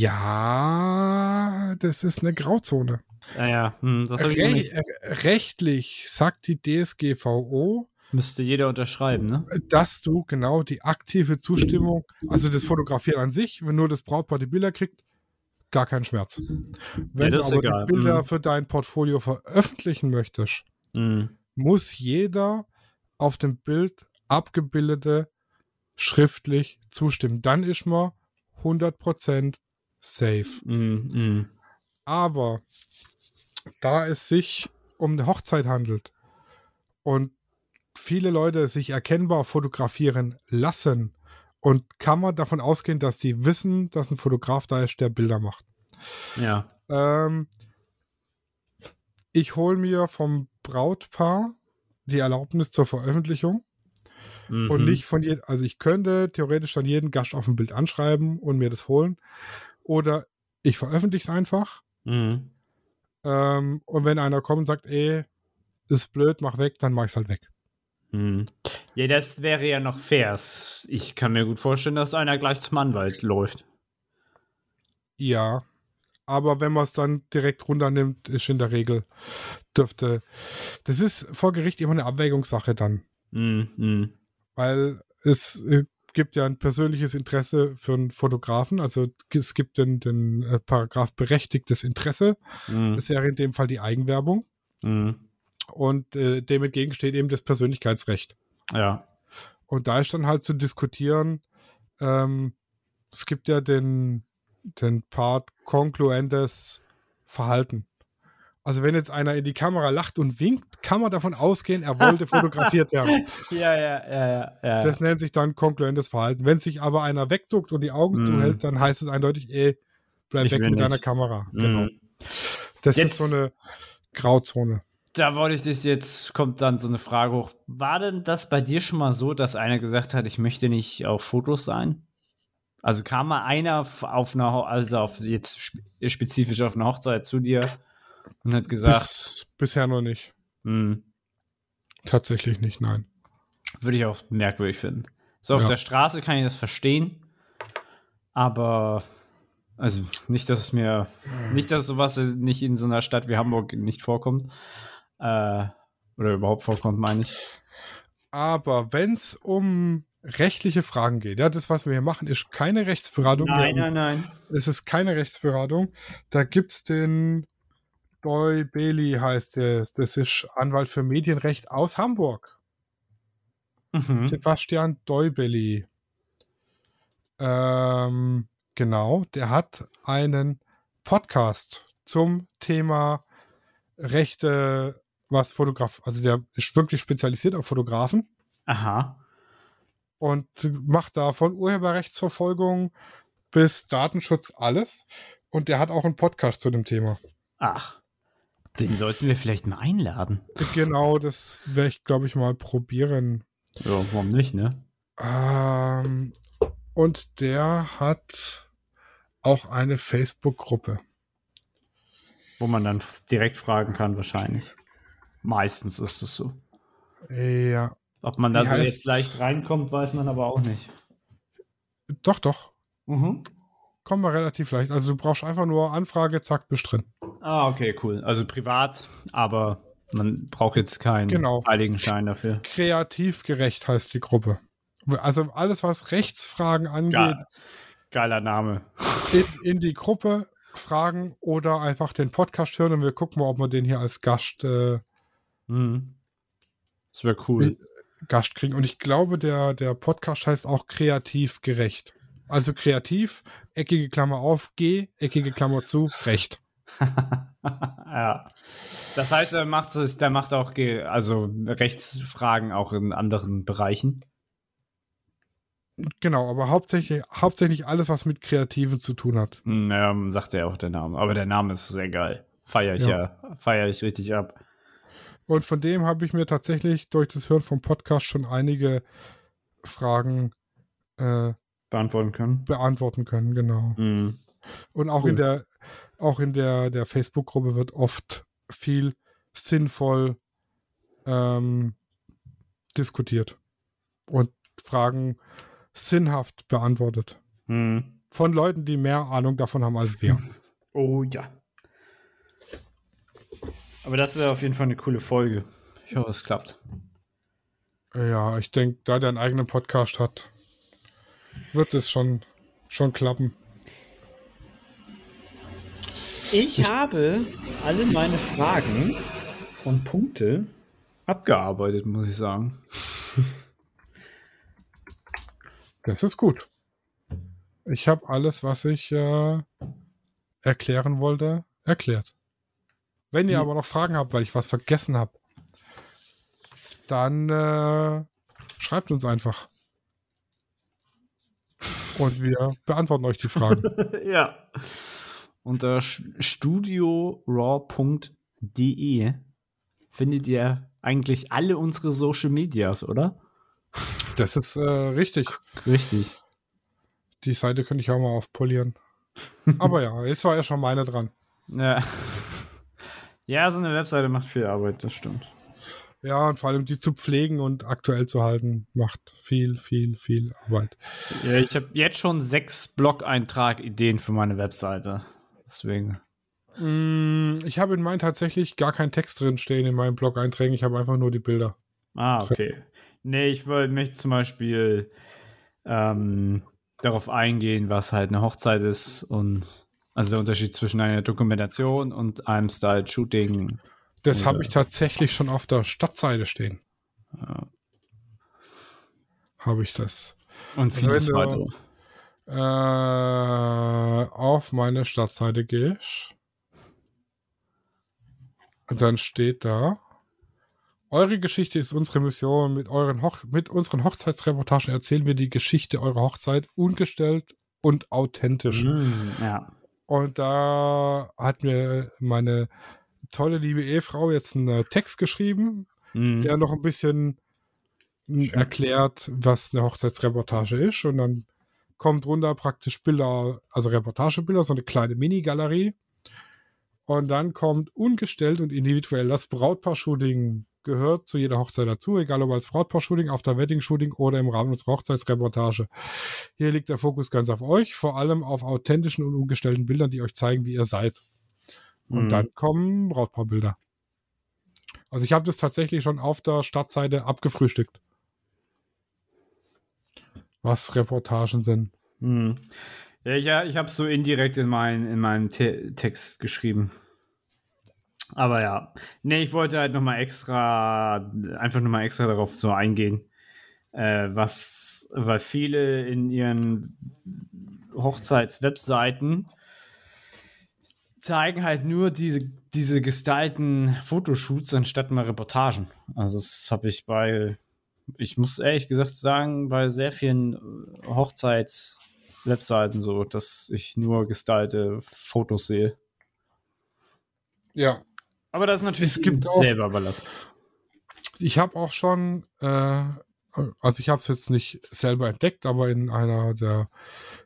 Ja, das ist eine Grauzone. Naja, hm, das habe ich Re nicht. Rechtlich sagt die DSGVO, Müsste jeder unterschreiben, ne? Dass du genau die aktive Zustimmung, also das Fotografieren an sich, wenn nur das Brautpaar die Bilder kriegt, gar keinen Schmerz. Wenn ja, du aber egal. die Bilder mhm. für dein Portfolio veröffentlichen möchtest, mhm. muss jeder auf dem Bild abgebildete schriftlich zustimmen. Dann ist man 100% safe. Mhm. mhm. Aber da es sich um eine Hochzeit handelt und viele Leute sich erkennbar fotografieren lassen und kann man davon ausgehen, dass die wissen, dass ein Fotograf da ist, der Bilder macht. Ja. Ähm, ich hole mir vom Brautpaar die Erlaubnis zur Veröffentlichung mhm. und nicht von jedem, also ich könnte theoretisch dann jeden Gast auf dem Bild anschreiben und mir das holen oder ich veröffentliche es einfach mhm. ähm, und wenn einer kommt und sagt, ey, ist blöd, mach weg, dann mach ich es halt weg. Hm. Ja, das wäre ja noch fair. Ich kann mir gut vorstellen, dass einer gleich zum Anwalt läuft. Ja, aber wenn man es dann direkt runternimmt, ist in der Regel dürfte. Das ist vor Gericht immer eine Abwägungssache dann. Mhm. Weil es äh, gibt ja ein persönliches Interesse für einen Fotografen, also es gibt den, den äh, Paragraph berechtigtes Interesse. Mhm. Das wäre in dem Fall die Eigenwerbung. Und äh, dem entgegensteht eben das Persönlichkeitsrecht. Ja. Und da ist dann halt zu diskutieren, ähm, es gibt ja den, den Part kongruentes Verhalten. Also wenn jetzt einer in die Kamera lacht und winkt, kann man davon ausgehen, er wollte fotografiert werden. Ja, ja, ja, ja, ja. Das nennt sich dann kongruentes Verhalten. Wenn sich aber einer wegduckt und die Augen mm. zuhält, dann heißt es eindeutig, ey, bleib ich weg mit nicht. deiner Kamera. Mm. Genau. Das jetzt, ist so eine Grauzone da wollte ich dich jetzt, kommt dann so eine Frage hoch. War denn das bei dir schon mal so, dass einer gesagt hat, ich möchte nicht auf Fotos sein? Also kam mal einer auf einer, also auf jetzt spezifisch auf eine Hochzeit zu dir und hat gesagt. Bis, bisher noch nicht. Hm. Tatsächlich nicht, nein. Würde ich auch merkwürdig finden. So auf ja. der Straße kann ich das verstehen, aber also nicht, dass es mir, nicht, dass sowas nicht in so einer Stadt wie Hamburg nicht vorkommt. Äh, oder überhaupt vorkommt, meine ich. Aber wenn es um rechtliche Fragen geht, ja, das, was wir hier machen, ist keine Rechtsberatung. Nein, nein, nein. Es ist keine Rechtsberatung. Da gibt es den Doi Bailey, heißt der. Das ist Anwalt für Medienrecht aus Hamburg. Mhm. Sebastian Deubeli. Ähm, genau, der hat einen Podcast zum Thema Rechte was Fotograf, also der ist wirklich spezialisiert auf Fotografen. Aha. Und macht da von Urheberrechtsverfolgung bis Datenschutz alles. Und der hat auch einen Podcast zu dem Thema. Ach, den sollten wir vielleicht mal einladen. Genau, das werde ich, glaube ich, mal probieren. Ja, warum nicht, ne? Ähm, und der hat auch eine Facebook-Gruppe. Wo man dann direkt fragen kann, wahrscheinlich. Meistens ist es so. Ja. Ob man da Wie so jetzt leicht reinkommt, weiß man aber auch nicht. Doch, doch. Mhm. Kommen wir relativ leicht. Also du brauchst einfach nur Anfrage, zack, bist drin. Ah, okay, cool. Also privat, aber man braucht jetzt keinen genau. Heiligenschein dafür. Kreativgerecht heißt die Gruppe. Also alles, was Rechtsfragen angeht. Geil. Geiler Name. In, in, die Gruppe fragen oder einfach den Podcast hören und wir gucken mal, ob wir den hier als Gast äh, Mhm. Das wäre cool. Gast kriegen. Und ich glaube, der, der Podcast heißt auch kreativ gerecht. Also kreativ, eckige Klammer auf, G, eckige Klammer zu, recht. ja. Das heißt, er macht es, der macht auch also Rechtsfragen auch in anderen Bereichen. Genau, aber hauptsächlich, hauptsächlich alles, was mit Kreativen zu tun hat. Naja, sagt ja auch der Name. Aber der Name ist sehr geil. feiere ich ja, ja feiere ich richtig ab. Und von dem habe ich mir tatsächlich durch das Hören vom Podcast schon einige Fragen äh, beantworten können. Beantworten können, genau. Mhm. Und auch cool. in der, auch in der, der Facebook-Gruppe wird oft viel sinnvoll ähm, diskutiert und Fragen sinnhaft beantwortet. Mhm. Von Leuten, die mehr Ahnung davon haben als wir. Oh ja. Aber das wäre auf jeden Fall eine coole Folge. Ich hoffe, es klappt. Ja, ich denke, da der einen eigenen Podcast hat, wird es schon, schon klappen. Ich, ich habe alle meine Fragen und Punkte abgearbeitet, muss ich sagen. Das ist gut. Ich habe alles, was ich äh, erklären wollte, erklärt. Wenn ihr hm. aber noch Fragen habt, weil ich was vergessen habe, dann äh, schreibt uns einfach. Und wir beantworten euch die Fragen. ja. Unter studioraw.de findet ihr eigentlich alle unsere Social Medias, oder? Das ist äh, richtig. Richtig. Die Seite könnte ich auch mal aufpolieren. Aber ja, jetzt war ja schon meine dran. Ja. Ja, so eine Webseite macht viel Arbeit, das stimmt. Ja, und vor allem die zu pflegen und aktuell zu halten, macht viel, viel, viel Arbeit. Ja, ich habe jetzt schon sechs Blog-Eintrag-Ideen für meine Webseite. Deswegen. Mm, ich habe in meinen tatsächlich gar keinen Text drin stehen in meinen Blog-Einträgen. Ich habe einfach nur die Bilder. Ah, okay. Nee, ich wollte mich zum Beispiel ähm, darauf eingehen, was halt eine Hochzeit ist und also der Unterschied zwischen einer Dokumentation und einem Style-Shooting. Das habe ich tatsächlich schon auf der Stadtseite stehen. Ja. Habe ich das. Und vieles also weitere. Äh, auf meine Stadtseite gehst, dann steht da, eure Geschichte ist unsere Mission. Mit, euren Hoch mit unseren Hochzeitsreportagen erzählen wir die Geschichte eurer Hochzeit ungestellt und authentisch. Mm, ja. Und da hat mir meine tolle liebe Ehefrau jetzt einen Text geschrieben, mm. der noch ein bisschen Schön. erklärt, was eine Hochzeitsreportage ist. Und dann kommt runter praktisch Bilder, also Reportagebilder, so eine kleine Mini-Galerie. Und dann kommt ungestellt und individuell das Brautpaar-Shooting gehört zu jeder Hochzeit dazu, egal ob als Brautpaar-Shooting, auf der Wedding-Shooting oder im Rahmen unserer Hochzeitsreportage. Hier liegt der Fokus ganz auf euch, vor allem auf authentischen und ungestellten Bildern, die euch zeigen, wie ihr seid. Und mhm. dann kommen Brautpaarbilder. Also ich habe das tatsächlich schon auf der Stadtseite abgefrühstückt was Reportagen sind. Hm. Ja, ja, ich habe es so indirekt in, mein, in meinen Te Text geschrieben. Aber ja, nee, ich wollte halt nochmal extra, einfach nochmal extra darauf so eingehen, äh, was, weil viele in ihren Hochzeitswebseiten zeigen halt nur diese, diese gestylten Fotoshoots anstatt mal Reportagen. Also das habe ich bei ich muss ehrlich gesagt sagen, bei sehr vielen äh, Hochzeits-Webseiten so, dass ich nur gestylte Fotos sehe. Ja. Aber das ist natürlich es gibt selber überlassen. Ich habe auch schon, äh, also ich habe es jetzt nicht selber entdeckt, aber in einer der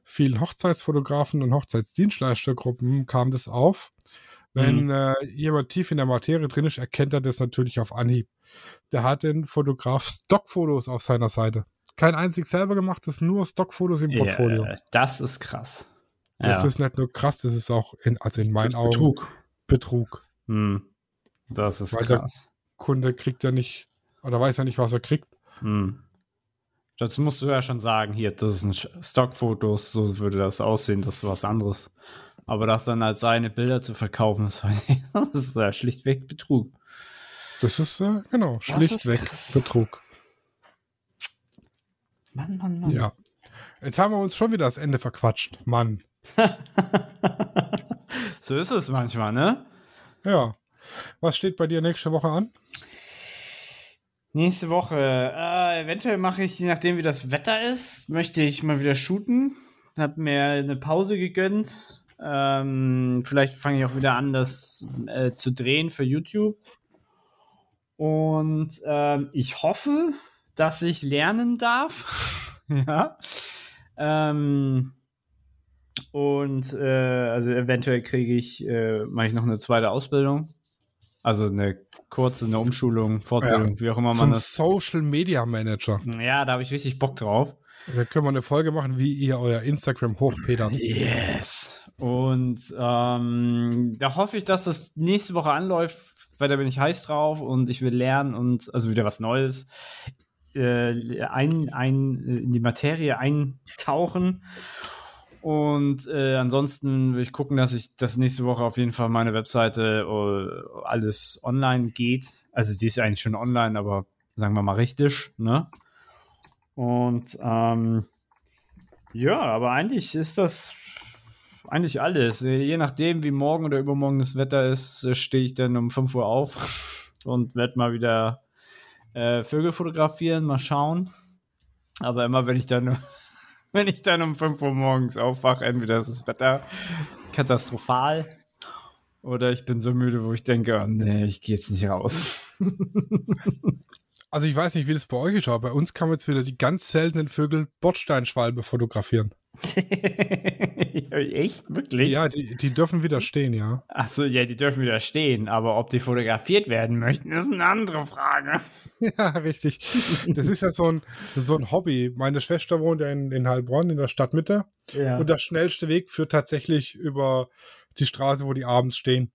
vielen Hochzeitsfotografen und Hochzeitsdienstleistergruppen kam das auf. Wenn mhm. äh, jemand tief in der Materie drin ist, erkennt er das natürlich auf Anhieb der hat den Fotograf Stockfotos auf seiner Seite. Kein einzig selber gemachtes, nur Stockfotos im Portfolio. Ja, das ist krass. Das ja. ist nicht nur krass, das ist auch in, also in meinen Augen Betrug. Betrug. Hm. Das ist Weil krass. Der Kunde kriegt ja nicht, oder weiß ja nicht, was er kriegt. Hm. Das musst du ja schon sagen, hier, das sind Stockfotos, so würde das aussehen, das ist was anderes. Aber das dann als seine Bilder zu verkaufen, das, das ist ja schlichtweg Betrug. Das ist, äh, genau, schlichtweg Betrug. Mann, Mann, Mann. Ja. Jetzt haben wir uns schon wieder das Ende verquatscht. Mann. so ist es manchmal, ne? Ja. Was steht bei dir nächste Woche an? Nächste Woche. Äh, eventuell mache ich, je nachdem wie das Wetter ist, möchte ich mal wieder shooten. Hab mir eine Pause gegönnt Ähm, vielleicht fange ich auch wieder an, das äh, zu drehen für YouTube. Und ähm, ich hoffe, dass ich lernen darf. ja. Ähm, und äh, also eventuell kriege ich, äh, mache ich noch eine zweite Ausbildung. Also eine kurze, eine Umschulung, Fortbildung, ja, wie auch immer man das. Social Media Manager. Ja, da habe ich richtig Bock drauf. Da können wir eine Folge machen, wie ihr euer Instagram hochpedert. Yes. Und ähm, da hoffe ich, dass das nächste Woche anläuft, weil da bin ich heiß drauf und ich will lernen und also wieder was Neues. Äh, ein, ein, in die Materie eintauchen. Und äh, ansonsten will ich gucken, dass ich das nächste Woche auf jeden Fall meine Webseite uh, alles online geht. Also die ist eigentlich schon online, aber sagen wir mal richtig, ne? Und ähm, ja, aber eigentlich ist das eigentlich alles. Je nachdem, wie morgen oder übermorgen das Wetter ist, stehe ich dann um 5 Uhr auf und werde mal wieder äh, Vögel fotografieren, mal schauen. Aber immer, wenn ich dann, wenn ich dann um 5 Uhr morgens aufwache, entweder ist das Wetter katastrophal oder ich bin so müde, wo ich denke, oh, nee, ich gehe jetzt nicht raus. Also ich weiß nicht, wie das bei euch ist, aber bei uns kann man jetzt wieder die ganz seltenen Vögel Bordsteinschwalbe fotografieren. Echt? Wirklich? Ja, die, die dürfen wieder stehen, ja. Achso, ja, die dürfen wieder stehen, aber ob die fotografiert werden möchten, ist eine andere Frage. Ja, richtig. Das ist ja so ein, so ein Hobby. Meine Schwester wohnt ja in, in Heilbronn, in der Stadtmitte. Ja. Und der schnellste Weg führt tatsächlich über die Straße, wo die abends stehen.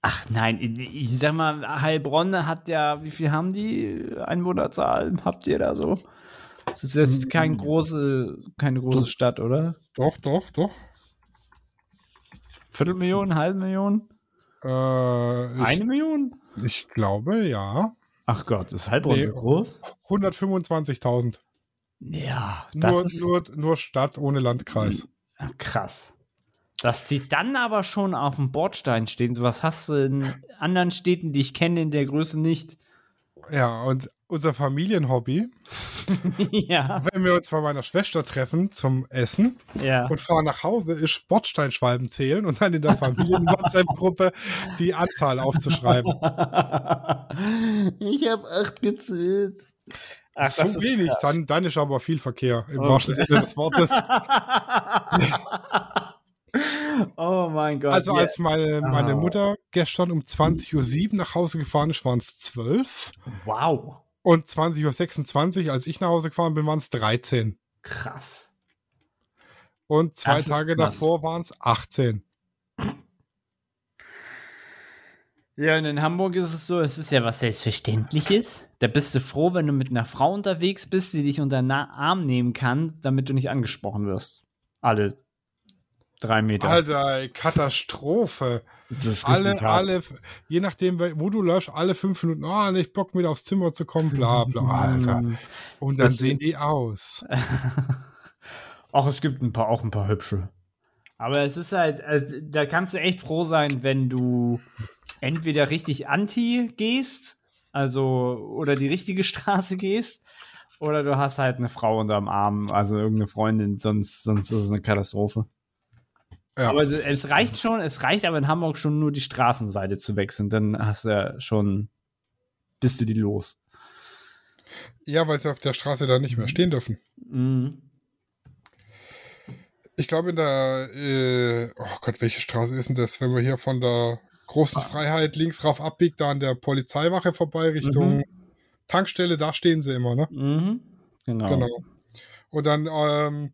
Ach nein, ich sag mal, Heilbronn hat ja, wie viel haben die Einwohnerzahl? Habt ihr da so? Das ist jetzt kein große, keine große Stadt, oder? Doch, doch, doch. Viertelmillion, halbe Million? Äh, ich, Eine Million? Ich glaube, ja. Ach Gott, ist Heilbronn nee, so groß? 125.000. Ja, das nur, ist nur, nur Stadt ohne Landkreis. Ach, krass. Dass sie dann aber schon auf dem Bordstein stehen, sowas hast du in anderen Städten, die ich kenne, in der Größe nicht. Ja, und unser Familienhobby, ja. wenn wir uns bei meiner Schwester treffen zum Essen ja. und fahren nach Hause, ist Bordsteinschwalben zählen und dann in der Familien-WhatsApp-Gruppe die Anzahl aufzuschreiben. Ich habe acht gezählt. Ach, so wenig, dann, dann ist aber viel Verkehr im okay. wahrsten Sinne des Wortes. Oh mein Gott. Also als meine, meine oh. Mutter gestern um 20.07 Uhr nach Hause gefahren ist, waren es 12. Wow. Und 20.26 Uhr, als ich nach Hause gefahren bin, waren es 13. Krass. Und zwei das Tage davor waren es 18. Ja, und in Hamburg ist es so, es ist ja was Selbstverständliches. Da bist du froh, wenn du mit einer Frau unterwegs bist, die dich unter den Arm nehmen kann, damit du nicht angesprochen wirst. Alle drei Meter. Alter, Katastrophe. Alle, hart. alle, je nachdem, wo du läufst, alle fünf Minuten, oh, nicht Bock mit aufs Zimmer zu kommen, bla bla, Alter. Und dann das sehen die aus. Ach, es gibt ein paar, auch ein paar hübsche. Aber es ist halt, also, da kannst du echt froh sein, wenn du entweder richtig anti gehst, also oder die richtige Straße gehst, oder du hast halt eine Frau unterm Arm, also irgendeine Freundin, sonst, sonst ist es eine Katastrophe. Ja. Aber es reicht schon, es reicht aber in Hamburg schon nur die Straßenseite zu wechseln, dann hast du ja schon, bist du die los. Ja, weil sie auf der Straße da nicht mehr stehen dürfen. Mhm. Ich glaube in der, äh, oh Gott, welche Straße ist denn das, wenn man hier von der Großen ah. Freiheit links rauf abbiegt, da an der Polizeiwache vorbei Richtung mhm. Tankstelle, da stehen sie immer, ne? Mhm. Genau. genau. Und dann ähm,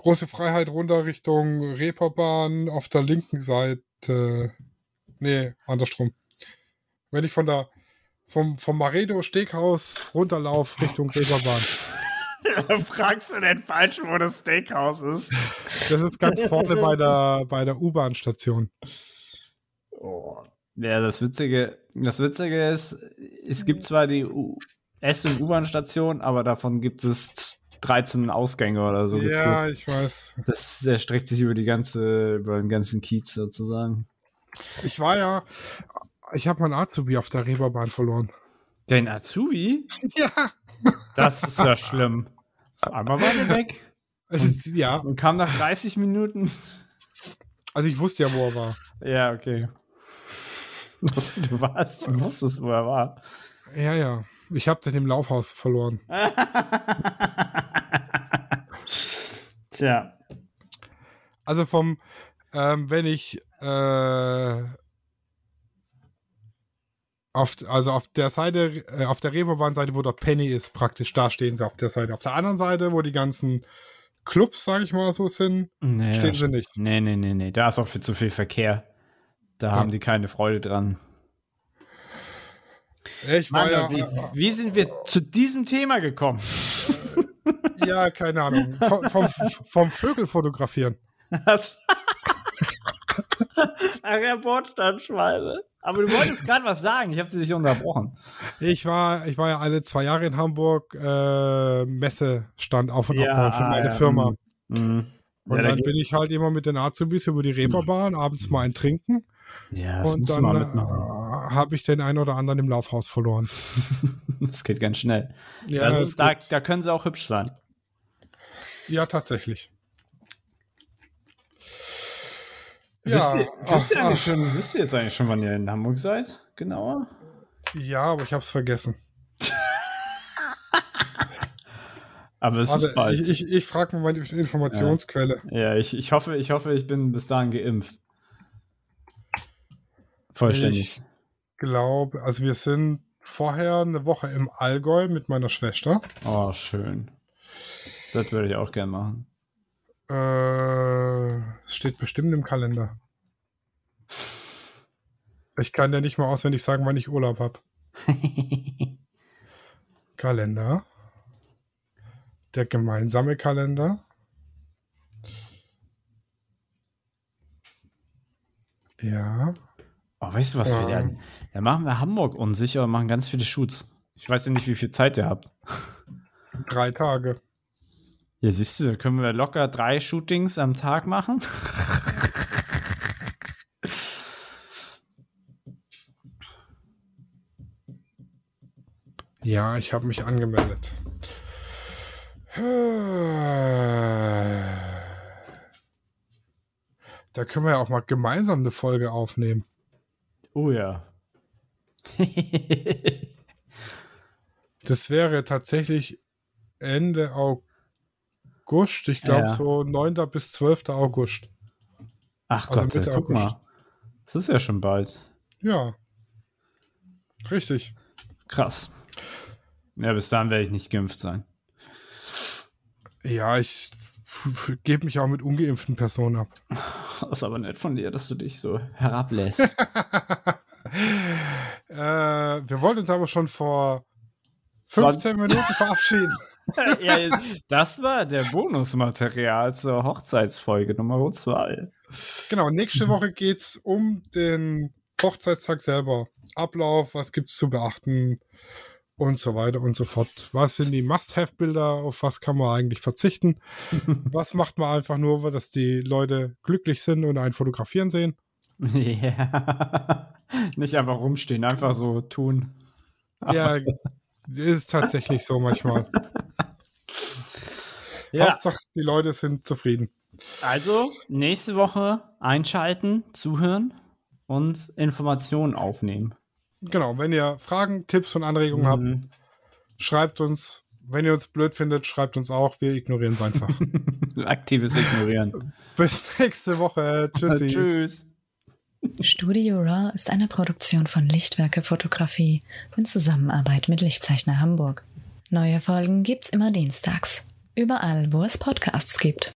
große Freiheit runter Richtung Reeperbahn auf der linken Seite. Nee, andersrum. Wenn ich von der vom, vom Maredo Steakhouse runterlauf Richtung Reeperbahn. Fragst du denn falsch, wo das Steakhouse ist? Das ist ganz vorne bei der, bei der U-Bahn-Station. Oh. Ja, das Witzige, das Witzige ist, es gibt zwar die S- und U-Bahn-Station, aber davon gibt es 13 Ausgänge oder so. Ja, gefühlt. ich weiß. Das erstreckt sich über die ganze, über den ganzen Kiez sozusagen. Ich war ja, ich habe meinen Azubi auf der Reeperbahn verloren. Dein Azubi? Ja. Das ist ja schlimm. Einmal war der weg. Und, ja. Und kam nach 30 Minuten. Also ich wusste ja, wo er war. Ja, okay. Du warst, du wusstest, wo er war. Ja, ja. Ich habe den im Laufhaus verloren. Tja. Also vom, ähm, wenn ich äh, auf, also auf der Seite, äh, auf der Reeperbahn-Seite, wo der Penny ist, praktisch, da stehen sie auf der Seite. Auf der anderen Seite, wo die ganzen Clubs, sag ich mal so, sind, nee, stehen sie nicht. Nee, nee, nee, nee. Da ist auch viel zu viel Verkehr. Da ja. haben die keine Freude dran. Ich war ja, wie, wie, sind wir zu diesem Thema gekommen? Ja, keine Ahnung. Vom, vom, vom Vögel fotografieren. Was? Ach, Herr Bordstandschweine. Aber du wolltest gerade was sagen, ich habe sie nicht unterbrochen. Ich war, ich war ja alle zwei Jahre in Hamburg äh, Messestand auf und ja, abbauen für meine ja. Firma. Mhm. Und ja, dann bin ich halt immer mit den Azubis über die Reeperbahn, abends mal ein Trinken. Ja, das und dann äh, habe ich den einen oder anderen im Laufhaus verloren. das geht ganz schnell. Ja, also da, da können sie auch hübsch sein. Ja, tatsächlich. Ja, wisst, ihr, wisst, ihr ach, schon, wisst ihr jetzt eigentlich schon, wann ihr in Hamburg seid? Genauer? Ja, aber ich habe es vergessen. aber es Warte, ist bald. Ich, ich, ich frage mal meine Informationsquelle. Ja, ja ich, ich, hoffe, ich hoffe, ich bin bis dahin geimpft. Vollständig. Ich glaube, also wir sind vorher eine Woche im Allgäu mit meiner Schwester. Oh, schön. Das würde ich auch gerne machen. Äh, es steht bestimmt im Kalender. Ich kann ja nicht mal auswendig sagen, wann ich Urlaub habe. Kalender. Der gemeinsame Kalender. Ja. Oh, weißt du was? Ähm, wir dann, dann machen wir Hamburg unsicher und machen ganz viele Shoots. Ich weiß ja nicht, wie viel Zeit ihr habt. Drei Tage. Ja, siehst du, da können wir locker drei Shootings am Tag machen. Ja, ich habe mich angemeldet. Da können wir ja auch mal gemeinsam eine Folge aufnehmen. Oh ja. das wäre tatsächlich Ende August. Ich glaube ja. so 9. bis 12. August. Ach also Gott, Mitte guck August. mal. Das ist ja schon bald. Ja. Richtig. Krass. Ja, bis dahin werde ich nicht geimpft sein. Ja, ich gebe mich auch mit ungeimpften Personen ab. Das ist aber nett von dir, dass du dich so herablässt. äh, wir wollten uns aber schon vor 15 Minuten verabschieden. ja, das war der Bonusmaterial zur Hochzeitsfolge Nummer 2. Genau, nächste Woche geht es um den Hochzeitstag selber. Ablauf, was gibt es zu beachten und so weiter und so fort. Was sind die Must-Have-Bilder? Auf was kann man eigentlich verzichten? was macht man einfach nur, dass die Leute glücklich sind und einen fotografieren sehen? Ja. Nicht einfach rumstehen, einfach so tun. Ja, ist tatsächlich so manchmal. Ja. Hauptsache, die Leute sind zufrieden. Also, nächste Woche einschalten, zuhören und Informationen aufnehmen. Genau, wenn ihr Fragen, Tipps und Anregungen mhm. habt, schreibt uns. Wenn ihr uns blöd findet, schreibt uns auch. Wir ignorieren es einfach. Aktives Ignorieren. Bis nächste Woche. Tschüssi. Tschüss. Studio Raw ist eine Produktion von Lichtwerke Fotografie in Zusammenarbeit mit Lichtzeichner Hamburg. Neue Folgen gibt's immer dienstags. Überall, wo es Podcasts gibt.